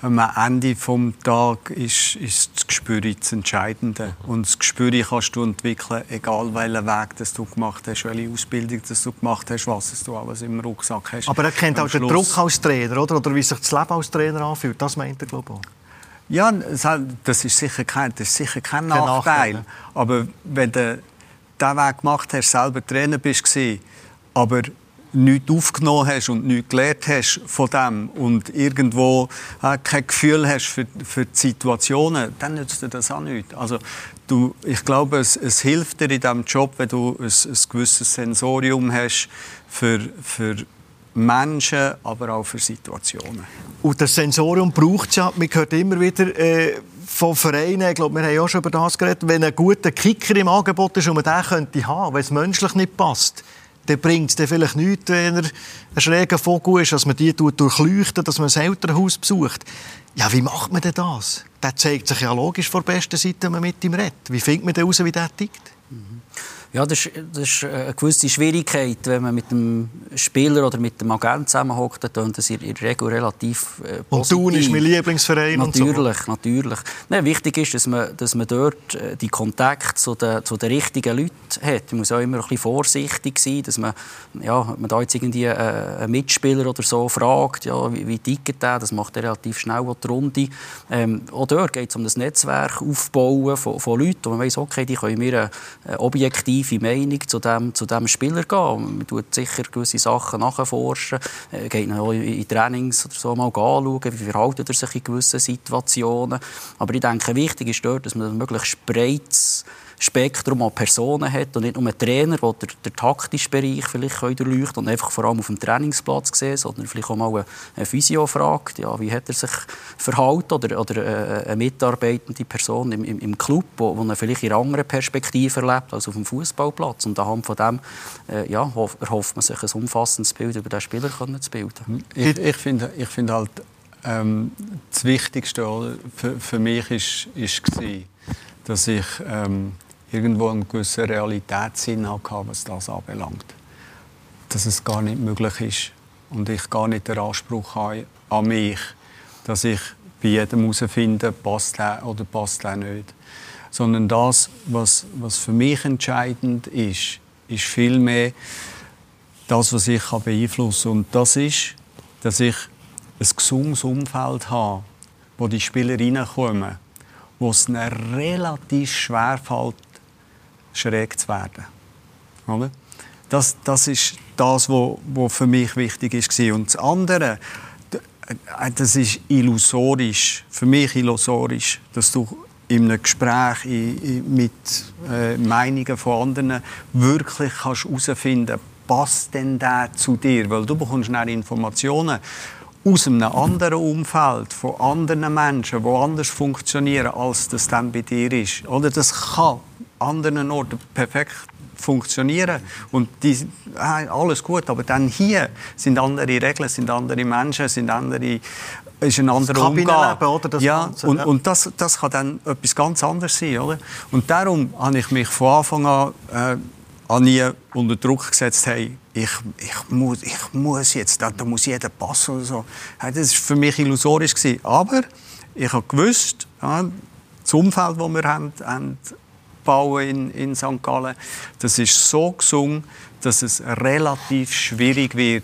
Am Ende des Tages ist, ist das Gespür das Entscheidende. Und das Gespür kannst du entwickeln, egal welchen Weg das du gemacht hast, welche Ausbildung das du gemacht hast, was du alles im Rucksack hast. Aber er kennt auch den Druck als Trainer, oder? Oder wie sich das Leben als Trainer anfühlt. Das meint er, glaube ich. Ja, das ist sicher kein, das ist sicher kein Nachteil. Nachteil. Aber wenn du diesen Weg gemacht hast, selber Trainer bist, aber nichts aufgenommen hast und nichts gelernt hast von dem und irgendwo äh, kein Gefühl hast für, für die Situationen, dann nützt dir das auch nichts. Also, du, ich glaube, es, es hilft dir in diesem Job, wenn du ein, ein gewisses Sensorium hast für, für Menschen, aber auch für Situationen. Und das Sensorium braucht es ja, man hört immer wieder äh, von Vereinen, ich glaube, wir haben ja schon über das geredet, wenn ein guter Kicker im Angebot ist und man den könnte haben, wenn es menschlich nicht passt, dann bringt es vielleicht nichts, wenn er ein schräger Vogel ist, dass man die durchleuchten, dass man ein Elternhaus besucht. Ja, wie macht man denn das? Der zeigt sich ja logisch von der besten Seite, wenn man mit ihm redet. Wie findet man denn heraus, wie der tickt? Mhm. Ja, das ist, das ist, eine gewisse Schwierigkeit, wenn man mit dem Spieler oder mit dem Agent zusammenhockt, dann das in der Regel relativ äh, positiv. Und Thun ist mein Lieblingsverein Natürlich, so. natürlich. Nein, wichtig ist, dass man, dass man dort äh, die Kontakt zu den, zu den richtigen Leuten hat. Man muss auch immer ein bisschen vorsichtig sein, dass man, ja, man da jetzt irgendwie äh, einen Mitspieler oder so fragt, ja, wie, wie tickt der, das macht er relativ schnell die Runde. Ähm, auch dort geht es um das Netzwerk aufbauen von, von Leuten, wo man weiss, okay, die können mir äh, objektiv objektive Meinung zu dem, zu dem Spieler gehen. Man tut sicher gewisse Sachen nachforschen, äh, geht auch in Trainings oder so mal anschauen, wie verhält er sich in gewissen Situationen. Aber ich denke, wichtig ist dort, dass man möglichst breites Spektrum an Personen hat und nicht nur einen Trainer, der den, den taktischen Bereich vielleicht durchleuchten und einfach vor allem auf dem Trainingsplatz sehen, sondern vielleicht auch mal eine Physio fragt, ja, wie hat er sich verhalten oder, oder äh, eine mitarbeitende Person im, im, im Club, die er vielleicht in einer anderen Perspektive erlebt als auf dem Fußballplatz und anhand von dem äh, ja, erhofft man sich ein umfassendes Bild über den Spieler zu bilden. Ich, ich finde ich find halt, ähm, das Wichtigste für, für mich ist, ist gewesen, dass ich ähm, irgendwo einen gewissen Realitätssinn hatte, was das anbelangt. Dass es gar nicht möglich ist und ich gar nicht den Anspruch habe an mich, dass ich bei jedem herausfinde, passt er oder passt er nicht. Sondern das, was, was für mich entscheidend ist, ist vielmehr das, was ich beeinflussen kann. Und das ist, dass ich ein gesundes Umfeld habe, wo die Spieler reinkommen, wo es ihnen relativ schwer fällt, schräg zu werden. Oder? Das, das ist das, was, für mich wichtig ist. Und das andere, äh, das ist illusorisch, für mich illusorisch, dass du in einem Gespräch mit äh, Meinungen von anderen wirklich herausfinden kannst, passt denn der zu dir? Weil du bekommst dann Informationen aus einem anderen Umfeld, von anderen Menschen, die anders funktionieren, als das dann bei dir ist. Oder das kann anderen Orten perfekt funktionieren. Und die, äh, alles gut, aber dann hier sind andere Regeln, sind andere Menschen, sind andere ist ein anderer Umgang. Oder, das ja, Ganze, und, ja. und das, das kann dann etwas ganz anderes sein. Oder? Und darum habe ich mich von Anfang an äh, an nie unter Druck gesetzt, hey, ich, ich, muss, ich muss jetzt, da, da muss jeder passen oder so. Das war für mich illusorisch. Gewesen. Aber ich habe gewusst, ja, das Umfeld, das wir haben, haben bauen in, in St. Gallen, das ist so gesungen, dass es relativ schwierig wird,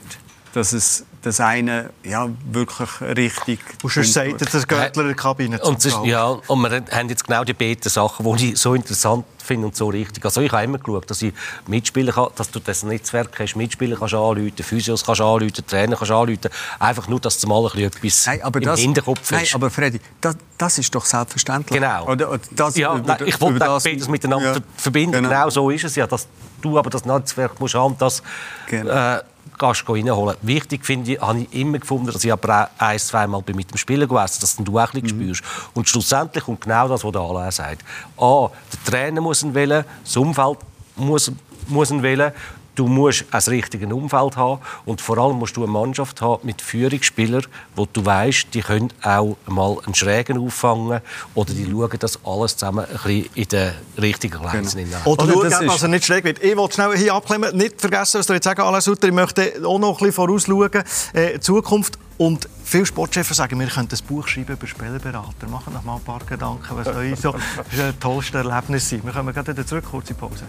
dass es das eine ja, wirklich richtig... Und schon sagt das Göttler in der Kabine und, ist, ja, und wir haben jetzt genau die beiden Sachen, die ich so interessant finde und so richtig. Also ich habe immer geschaut, dass ich mitspielen kann, dass du das Netzwerk hast, mitspielen kannst anrufen, Physios kannst anrufen, Trainer kannst anrufen. Einfach nur, dass du mal ein etwas nein, aber im das, Hinterkopf hast. Nein, aber Freddy, das, das ist doch selbstverständlich. Genau. Oder, das, ja, über, nein, ich wollte das beides miteinander ja, verbinden. Genau. genau. so ist es ja, dass du aber das Netzwerk musst haben, das genau. äh, du reinholen. Wichtig finde ich, habe ich immer gefunden, dass ich aber auch ein, zweimal mit dem Spieler gewesen dass du auch ein bisschen mhm. spürst. Und schlussendlich kommt genau das, was der Alain sagt. A, der Trainer muss ihn wählen, das Umfeld muss, muss ihn wählen Du musst ein richtiges Umfeld haben und vor allem musst du eine Mannschaft haben mit Führungsspielern, wo du weißt, die können auch mal einen Schrägen auffangen oder die schauen das alles zusammen ein bisschen in den richtigen Gleisen genau. Oder, oder schauen, dass er nicht schräg wird. Ich wollte schnell hier abklemmen, nicht vergessen, was du jetzt sagen, Alain Sutter, ich möchte auch noch ein bisschen vorausschauen, äh, Zukunft und viele Sportchefs sagen, wir können ein Buch schreiben über Spielerberater. Machen noch mal ein paar Gedanken, was soll so ein tollste Erlebnis sein. Wir kommen gerade wieder zurück, kurze Pause.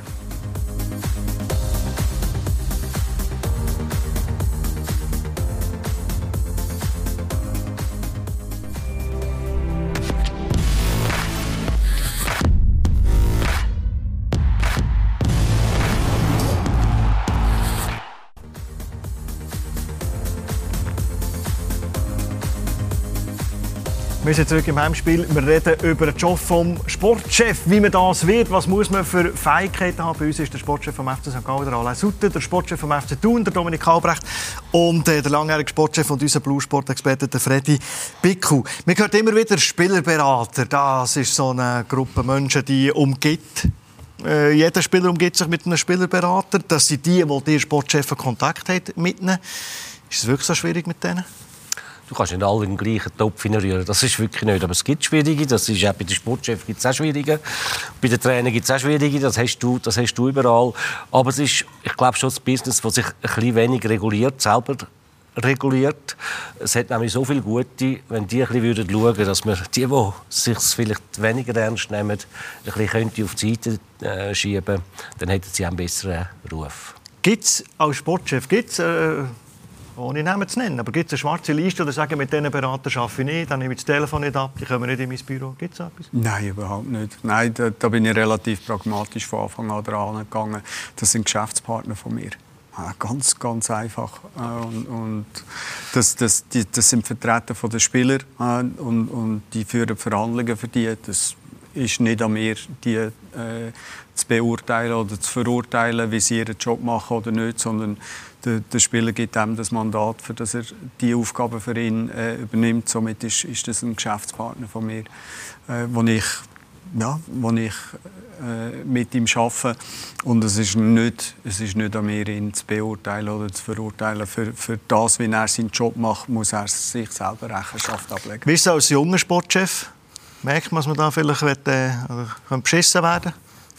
Wir sind zurück im Heimspiel. Wir reden über den Job vom Sportchef, wie man das wird, was muss man für Fähigkeiten haben. Bei uns ist der Sportchef vom FC St. Gallen, der Alain Sutter, der Sportchef vom FC Thun, der Dominik Albrecht und äh, der langjährige Sportchef und unser Bluesport-Experte, der Freddy Bicku. Man hört immer wieder Spielerberater. Das ist so eine Gruppe Menschen, die umgibt äh, jeder Spieler umgibt sich mit einem Spielerberater. Das sind die, die die Sportchef Kontakt haben mit ihnen. Ist es wirklich so schwierig mit denen? Du kannst nicht alle in den gleichen Topf hineinrühren. Das ist wirklich nicht. Aber es gibt Schwierige. Das ist auch bei den Sportchefs gibt es auch Schwierige. Bei den Trainern gibt es auch Schwierige. Das hast, du, das hast du überall. Aber es ist, ich glaube schon, das Business, das sich ein bisschen wenig reguliert, selber reguliert. Es hat nämlich so viele Gute, wenn die ein bisschen schauen würden, dass man die, die sich vielleicht weniger ernst nehmen, ein bisschen auf die Seite äh, schieben dann hätten sie einen besseren Ruf. Gibt es als Sportchef gibt's, äh ohne Namen zu nennen. Aber gibt es eine schwarze Liste oder sagen, mit diesen Beratern arbeite ich nicht, dann nehme ich das Telefon nicht ab, die kommen nicht in mein Büro? Gibt es etwas? Nein, überhaupt nicht. Nein, da, da, bin ich relativ pragmatisch von Anfang an dran gegangen. Das sind Geschäftspartner von mir. Ja, ganz, ganz einfach. Äh, und, und das, das, die, das sind Vertreter der Spieler äh, und, und die führen Verhandlungen für die. Das ist nicht an mir, die äh, zu beurteilen oder zu verurteilen, wie sie ihren Job machen oder nicht, sondern der, der, Spieler gibt ihm das Mandat, für dass er die Aufgabe für ihn äh, übernimmt. Somit ist, ist das ein Geschäftspartner von mir, äh, wo ich, ja, wo ich äh, mit ihm arbeite. Und es ist, nicht, es ist nicht an mir, ihn zu beurteilen oder zu verurteilen. Für, für das, wie er seinen Job macht, muss er sich selber Rechenschaft ablegen. Wie ist es als junger Sportchef? Merkt man, dass man da vielleicht will, äh, beschissen werden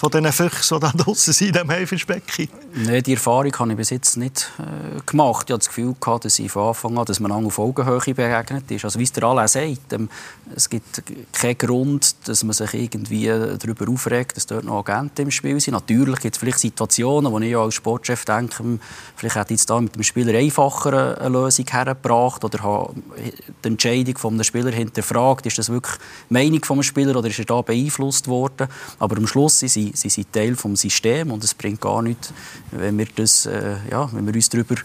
von diesen Füchsen, die da draußen sind, in diesem Haifischbecken? Nein, die Erfahrung habe ich bis jetzt nicht äh, gemacht. Ich hatte das Gefühl, gehabt, dass ich von Anfang an dass man auf Augenhöhe begegnet ist. Also wie es der Alain sagt, ähm, es gibt keinen Grund, dass man sich irgendwie darüber aufregt, dass dort noch Agenten im Spiel sind. Natürlich gibt es vielleicht Situationen, wo ich als Sportchef denke, vielleicht hätte ich jetzt da mit dem Spieler einfacher eine Lösung hergebracht oder die Entscheidung des Spielers hinterfragt, ist das wirklich die Meinung des Spielers oder ist er da beeinflusst worden. Aber am Schluss sind sie, sie sind Teil des Systems und es bringt gar nichts, wenn wir, das, äh, ja, wenn wir uns darüber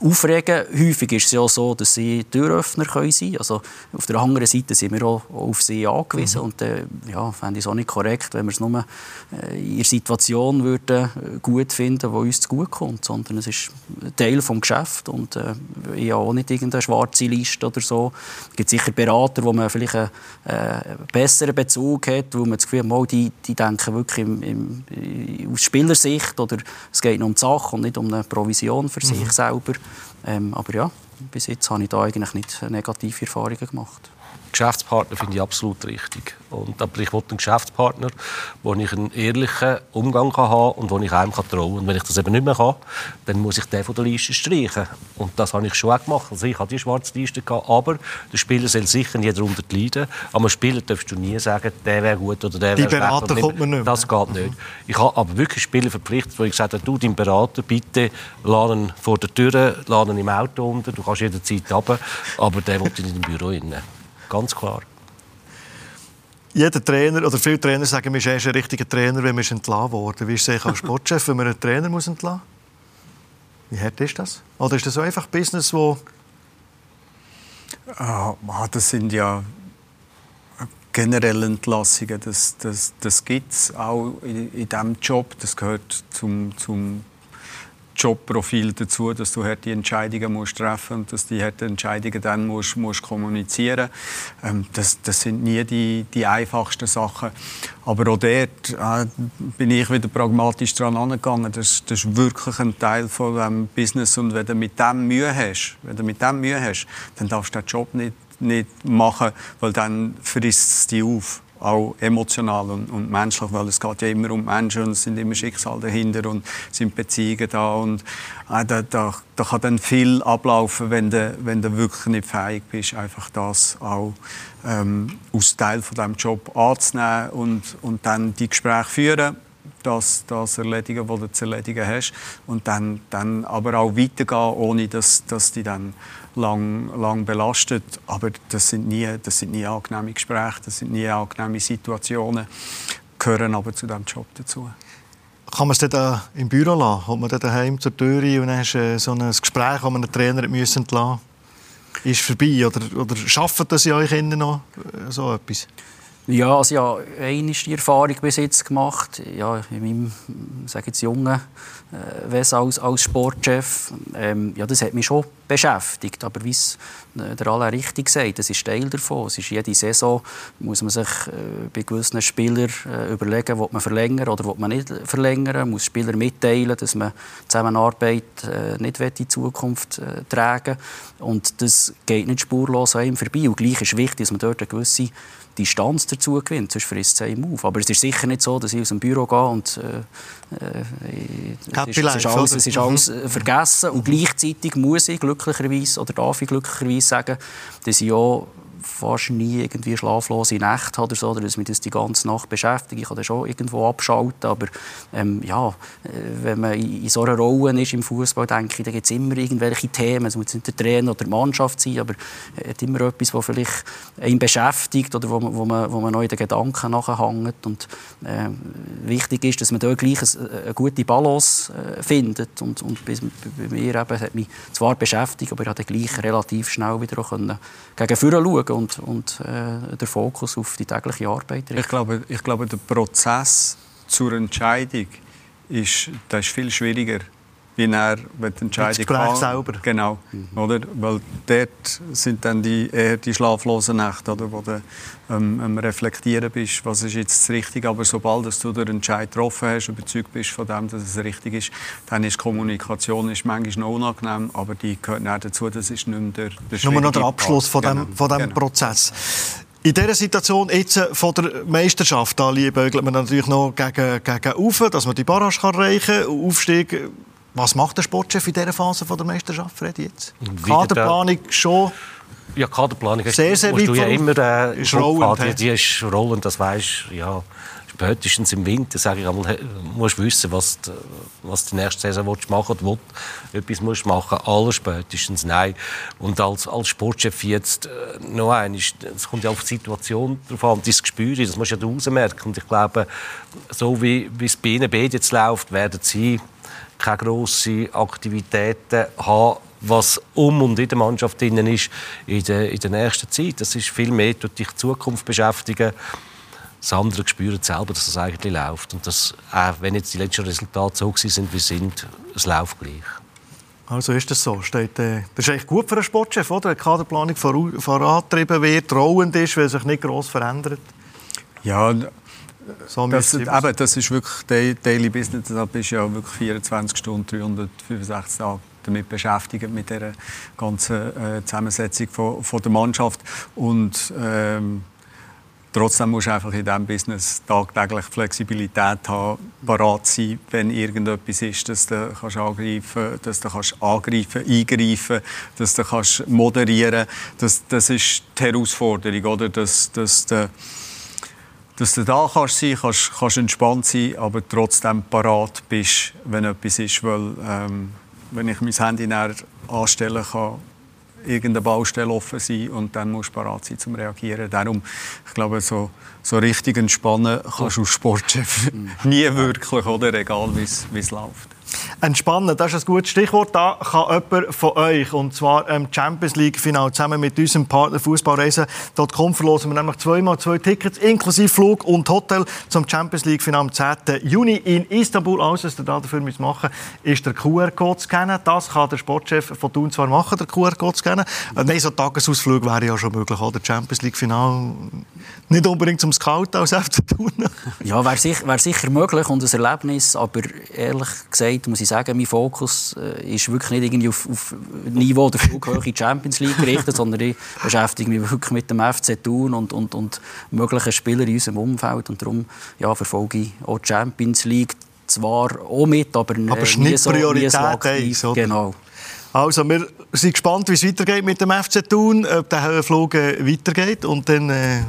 aufregen. Häufig ist es ja so, dass sie Türöffner können sein können. Also auf der anderen Seite sind wir auch auf sie angewiesen. Mhm. Und äh, ja, fände ich es auch nicht korrekt, wenn wir es nur äh, in der Situation würden, äh, gut finden, die uns gut kommt. Sondern es ist Teil des Geschäfts. Und äh, ich habe auch nicht irgendeine schwarze Liste oder so. Es gibt sicher Berater, wo man vielleicht einen äh, besseren Bezug hat, wo man das Gefühl hat, die, die denken wirklich im, im, aus Spielersicht oder es geht nur um die Sache und nicht um eine Provision für mhm. sich selber. Ähm, aber ja, bis jetzt habe ich da eigentlich nicht negative Erfahrungen gemacht. Geschäftspartner finde ich absolut richtig. Und, aber ich wollte einen Geschäftspartner, wo ich einen ehrlichen Umgang kann haben und wo ich einem kann trauen kann. Und wenn ich das eben nicht mehr kann, dann muss ich den von der Liste streichen. Und das habe ich schon auch gemacht. Also ich hatte die schwarze Liste, gehabt, aber der Spieler soll sicher nie darunter leiden. Aber Spieler darfst du nie sagen, der wäre gut oder der wäre schlecht. Die Berater kommt man nicht mehr. Das geht nicht. Ich habe aber wirklich Spieler verpflichtet, wo ich gesagt habe, du, dein Berater, bitte, ihn vor der Tür, ihn im Auto unter, du kannst jederzeit runter, aber der will nicht im Büro rein. Ganz klar. Jeder Trainer oder viele Trainer sagen, man ist erst ein richtiger Trainer, wenn man entlassen wurde. Wie ist es als Sportchef, wenn man einen Trainer muss entlassen muss? Wie hart ist das? Oder ist das so einfach Business, wo... Ah, das sind ja generelle Entlassungen. Das, das, das gibt es auch in, in diesem Job. Das gehört zum, zum Jobprofil dazu, dass du halt die Entscheidungen musst treffen und dass die halt Entscheidungen dann musst, musst kommunizieren. Ähm, das, das sind nie die, die einfachsten Sachen. Aber auch dort äh, bin ich wieder pragmatisch daran angegangen. Das, das ist wirklich ein Teil von dem Business und wenn du mit dem Mühe hast, wenn du mit dem Mühe hast, dann darfst du den Job nicht, nicht machen, weil dann frisst es dich auf auch emotional und, und, menschlich, weil es geht ja immer um Menschen und es sind immer Schicksale dahinter und es sind Beziehungen da und äh, da, da, da, kann dann viel ablaufen, wenn du, wenn du wirklich nicht fähig bist, einfach das auch ähm, als Teil von deinem Job anzunehmen und, und dann die Gespräche führen das, das erledigen, was du zu erledigen hast. Und dann, dann aber auch weitergehen, ohne dass, dass die dann lang, lang belastet. Aber das sind, nie, das sind nie angenehme Gespräche, das sind nie angenehme Situationen, gehören aber zu diesem Job dazu. Kann man es dann im Büro lassen? Kommt man dann daheim zur Tür und dann hast du so ein Gespräch, das man einen Trainer müssen entlassen ist vorbei? Oder, oder schafft das in euch noch äh, so etwas? Ja, also ja, eine die Erfahrung bis jetzt gemacht, ja, in meinem, sage jetzt jungen äh, Wesen als, als Sportchef. Ähm, ja, das hat mich schon beschäftigt, aber wie es äh, der Alain richtig sagt, das ist Teil davon. Es ist jede Saison muss man sich äh, bei gewissen Spielern äh, überlegen, ob man verlängern oder ob man nicht verlängern. Man muss Spieler mitteilen, dass man Zusammenarbeit äh, nicht in Zukunft äh, tragen Und das geht nicht spurlos an ihm vorbei. Und gleich ist wichtig, dass man dort eine gewisse Distanz dazu gewinnt, sonst frisst es einem auf. Aber es ist sicher nicht so, dass ich aus dem Büro gehe und äh, äh, es, ist, es, ist, alles, es ist alles äh, vergessen. Und gleichzeitig muss ich glücklicherweise, oder darf ich glücklicherweise sagen, dass ich auch fast nie irgendwie schlaflose Nächte oder so, dass mich das die ganze Nacht beschäftigt. Ich kann das schon irgendwo abschalten, aber ähm, ja, äh, wenn man in so einer Rolle ist im Fußball, denke ich, da gibt es immer irgendwelche Themen. Es muss nicht der Trainer oder die Mannschaft sein, aber es hat immer etwas, was vielleicht ihn beschäftigt oder wo man, wo man, wo man noch in den Gedanken nachhängt. Und äh, wichtig ist, dass man da gleich eine, eine gute Balance äh, findet. Und, und bei, bei mir eben, hat mich zwar beschäftigt, aber ich konnte gleich relativ schnell wieder auch gegen vorne schauen und, und äh, der Fokus auf die tägliche Arbeit Ich glaube, ich glaube, der Prozess zur Entscheidung ist, ist viel schwieriger, wie er die Entscheidung das kann. selber. Genau, mhm. oder? Weil dort sind dann die, eher die schlaflosen Nächte, oder? wo du ähm, am Reflektieren bist, was ist jetzt das Richtige. Aber sobald du den Entscheid getroffen hast, überzeugt bist von dem, dass es richtig ist, dann ist Kommunikation ist manchmal noch unangenehm, aber die gehört auch dazu, das ist nicht mehr der, der Nur noch der Abschluss von dem, genau. von dem genau. Prozess. In dieser Situation jetzt äh, von der Meisterschaft, da liebäugelt man natürlich noch gegen, gegen Ufe, dass man die Barrage kann erreichen kann. Aufstieg was macht der Sportchef in dieser Phase von der Meisterschaft, Fred, jetzt? Kaderplanung schon ja, Kaderplanung sehr, sehr musst du ja immer äh, ist rollend, die, die ist rollend, das weisst ja spätestens im Winter, sage ich einmal, musst du wissen, was du, was die nächste Saison willst machen willst, etwas musst du machen, aller spätestens nein. Und als, als Sportchef jetzt äh, noch einmal, es kommt ja auf die Situation drauf an, das Gespür, das musst du ja rausmerken. Und ich glaube, so wie, wie es bei Ihnen jetzt läuft, werden Sie keine grossen Aktivitäten haben, was um und in der Mannschaft drin ist in der, in der nächsten Zeit. Das ist viel mehr durch die Zukunft beschäftigen. Das andere spüren selber, dass es eigentlich läuft. Und dass, auch wenn jetzt die letzten Resultate so sind, wie sie sind, es läuft gleich. Also ist das so. Steht, äh, das ist eigentlich gut für einen Sportchef, oder? Eine Kaderplanung vorangetrieben wird, rollend ist, weil sich nicht gross verändert. Ja, So das, eben, das ist wirklich Daily Business. Da bist du ja wirklich 24 Stunden, 365 Tage damit beschäftigt, mit der ganzen äh, Zusammensetzung von, von, der Mannschaft. Und ähm, trotzdem musst du einfach in diesem Business tagtäglich Flexibilität haben, parat sein, wenn irgendetwas ist, dass du kannst angreifen dass du kannst angreifen, eingreifen, dass du kannst moderieren. Das, das ist die Herausforderung, oder? Dass, dass du, dass du da kannst sein, kannst, kannst entspannt sein, aber trotzdem parat bist, wenn etwas ist, weil ähm, wenn ich mein Handy anstellen kann, irgendeine Baustelle offen sein und dann musst du bereit sein zum reagieren. Darum, ich glaube, so, so richtig entspannen kannst du als Sportchef nie wirklich, oder? egal wie es läuft. Entspannen, das ist ein gutes Stichwort. Da kann jemand von euch, und zwar im Champions League-Final, zusammen mit unserem Partner Fußballreisen.com verlosen wir nämlich zweimal zwei Tickets, inklusive Flug und Hotel zum Champions League-Final am 10. Juni in Istanbul. Alles, was ihr dafür machen müsst, ist der QR-Code scannen. Das kann der Sportchef von Thun zwar machen, der QR-Code scannen. Äh, nein, so ein Tagesausflug wäre ja schon möglich, oder? Champions League-Final nicht unbedingt zum Scouten als FC Thun. ja, wäre sicher, wär sicher möglich und ein Erlebnis, aber ehrlich gesagt muss ich sagen, mein Fokus äh, ist wirklich nicht irgendwie auf, auf Niveau der Flughöhe Champions League gerichtet, sondern ich beschäftige mich wirklich mit dem FC Thun und, und, und möglichen Spielern in unserem Umfeld und darum ja, verfolge ich auch die Champions League zwar auch mit, aber, aber äh, nie so, Priorität nie so aktiv. Genau. Also, wir sind gespannt, wie es weitergeht mit dem FC Thun, ob der Flug äh, weitergeht und dann äh,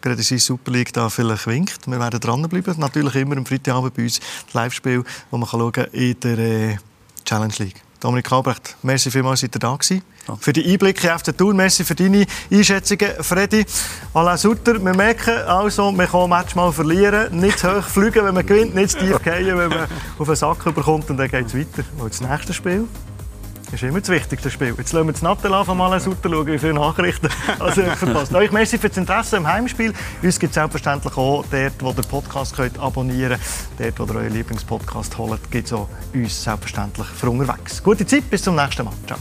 gerade die Super League da vielleicht winkt. Wir werden dranbleiben. Natürlich immer am Freitagabend bei uns das Live-Spiel, das man schauen kann in der äh, Challenge League. Dominik Albrecht, merci vielmals, dass ihr da gewesen. Für die Einblicke auf den Tour, merci für deine Einschätzungen, Freddy. Alain Sutter, wir merken also, man kann Match mal verlieren, nicht hoch fliegen, wenn man gewinnt, nicht tief fallen, wenn man auf den Sack bekommt und dann geht es weiter. Und das nächste Spiel? Das ist immer das wichtigste Spiel. Jetzt lassen wir das Nattel mal schauen, wie viele Nachrichten also verpasst. Euch merci für das Interesse am Heimspiel. Uns gibt es selbstverständlich auch dort, wo ihr Podcast könnt abonnieren könnt. Dort, wo ihr euren Lieblingspodcast holt, gibt es auch uns selbstverständlich für unterwegs. Gute Zeit, bis zum nächsten Mal. Ciao.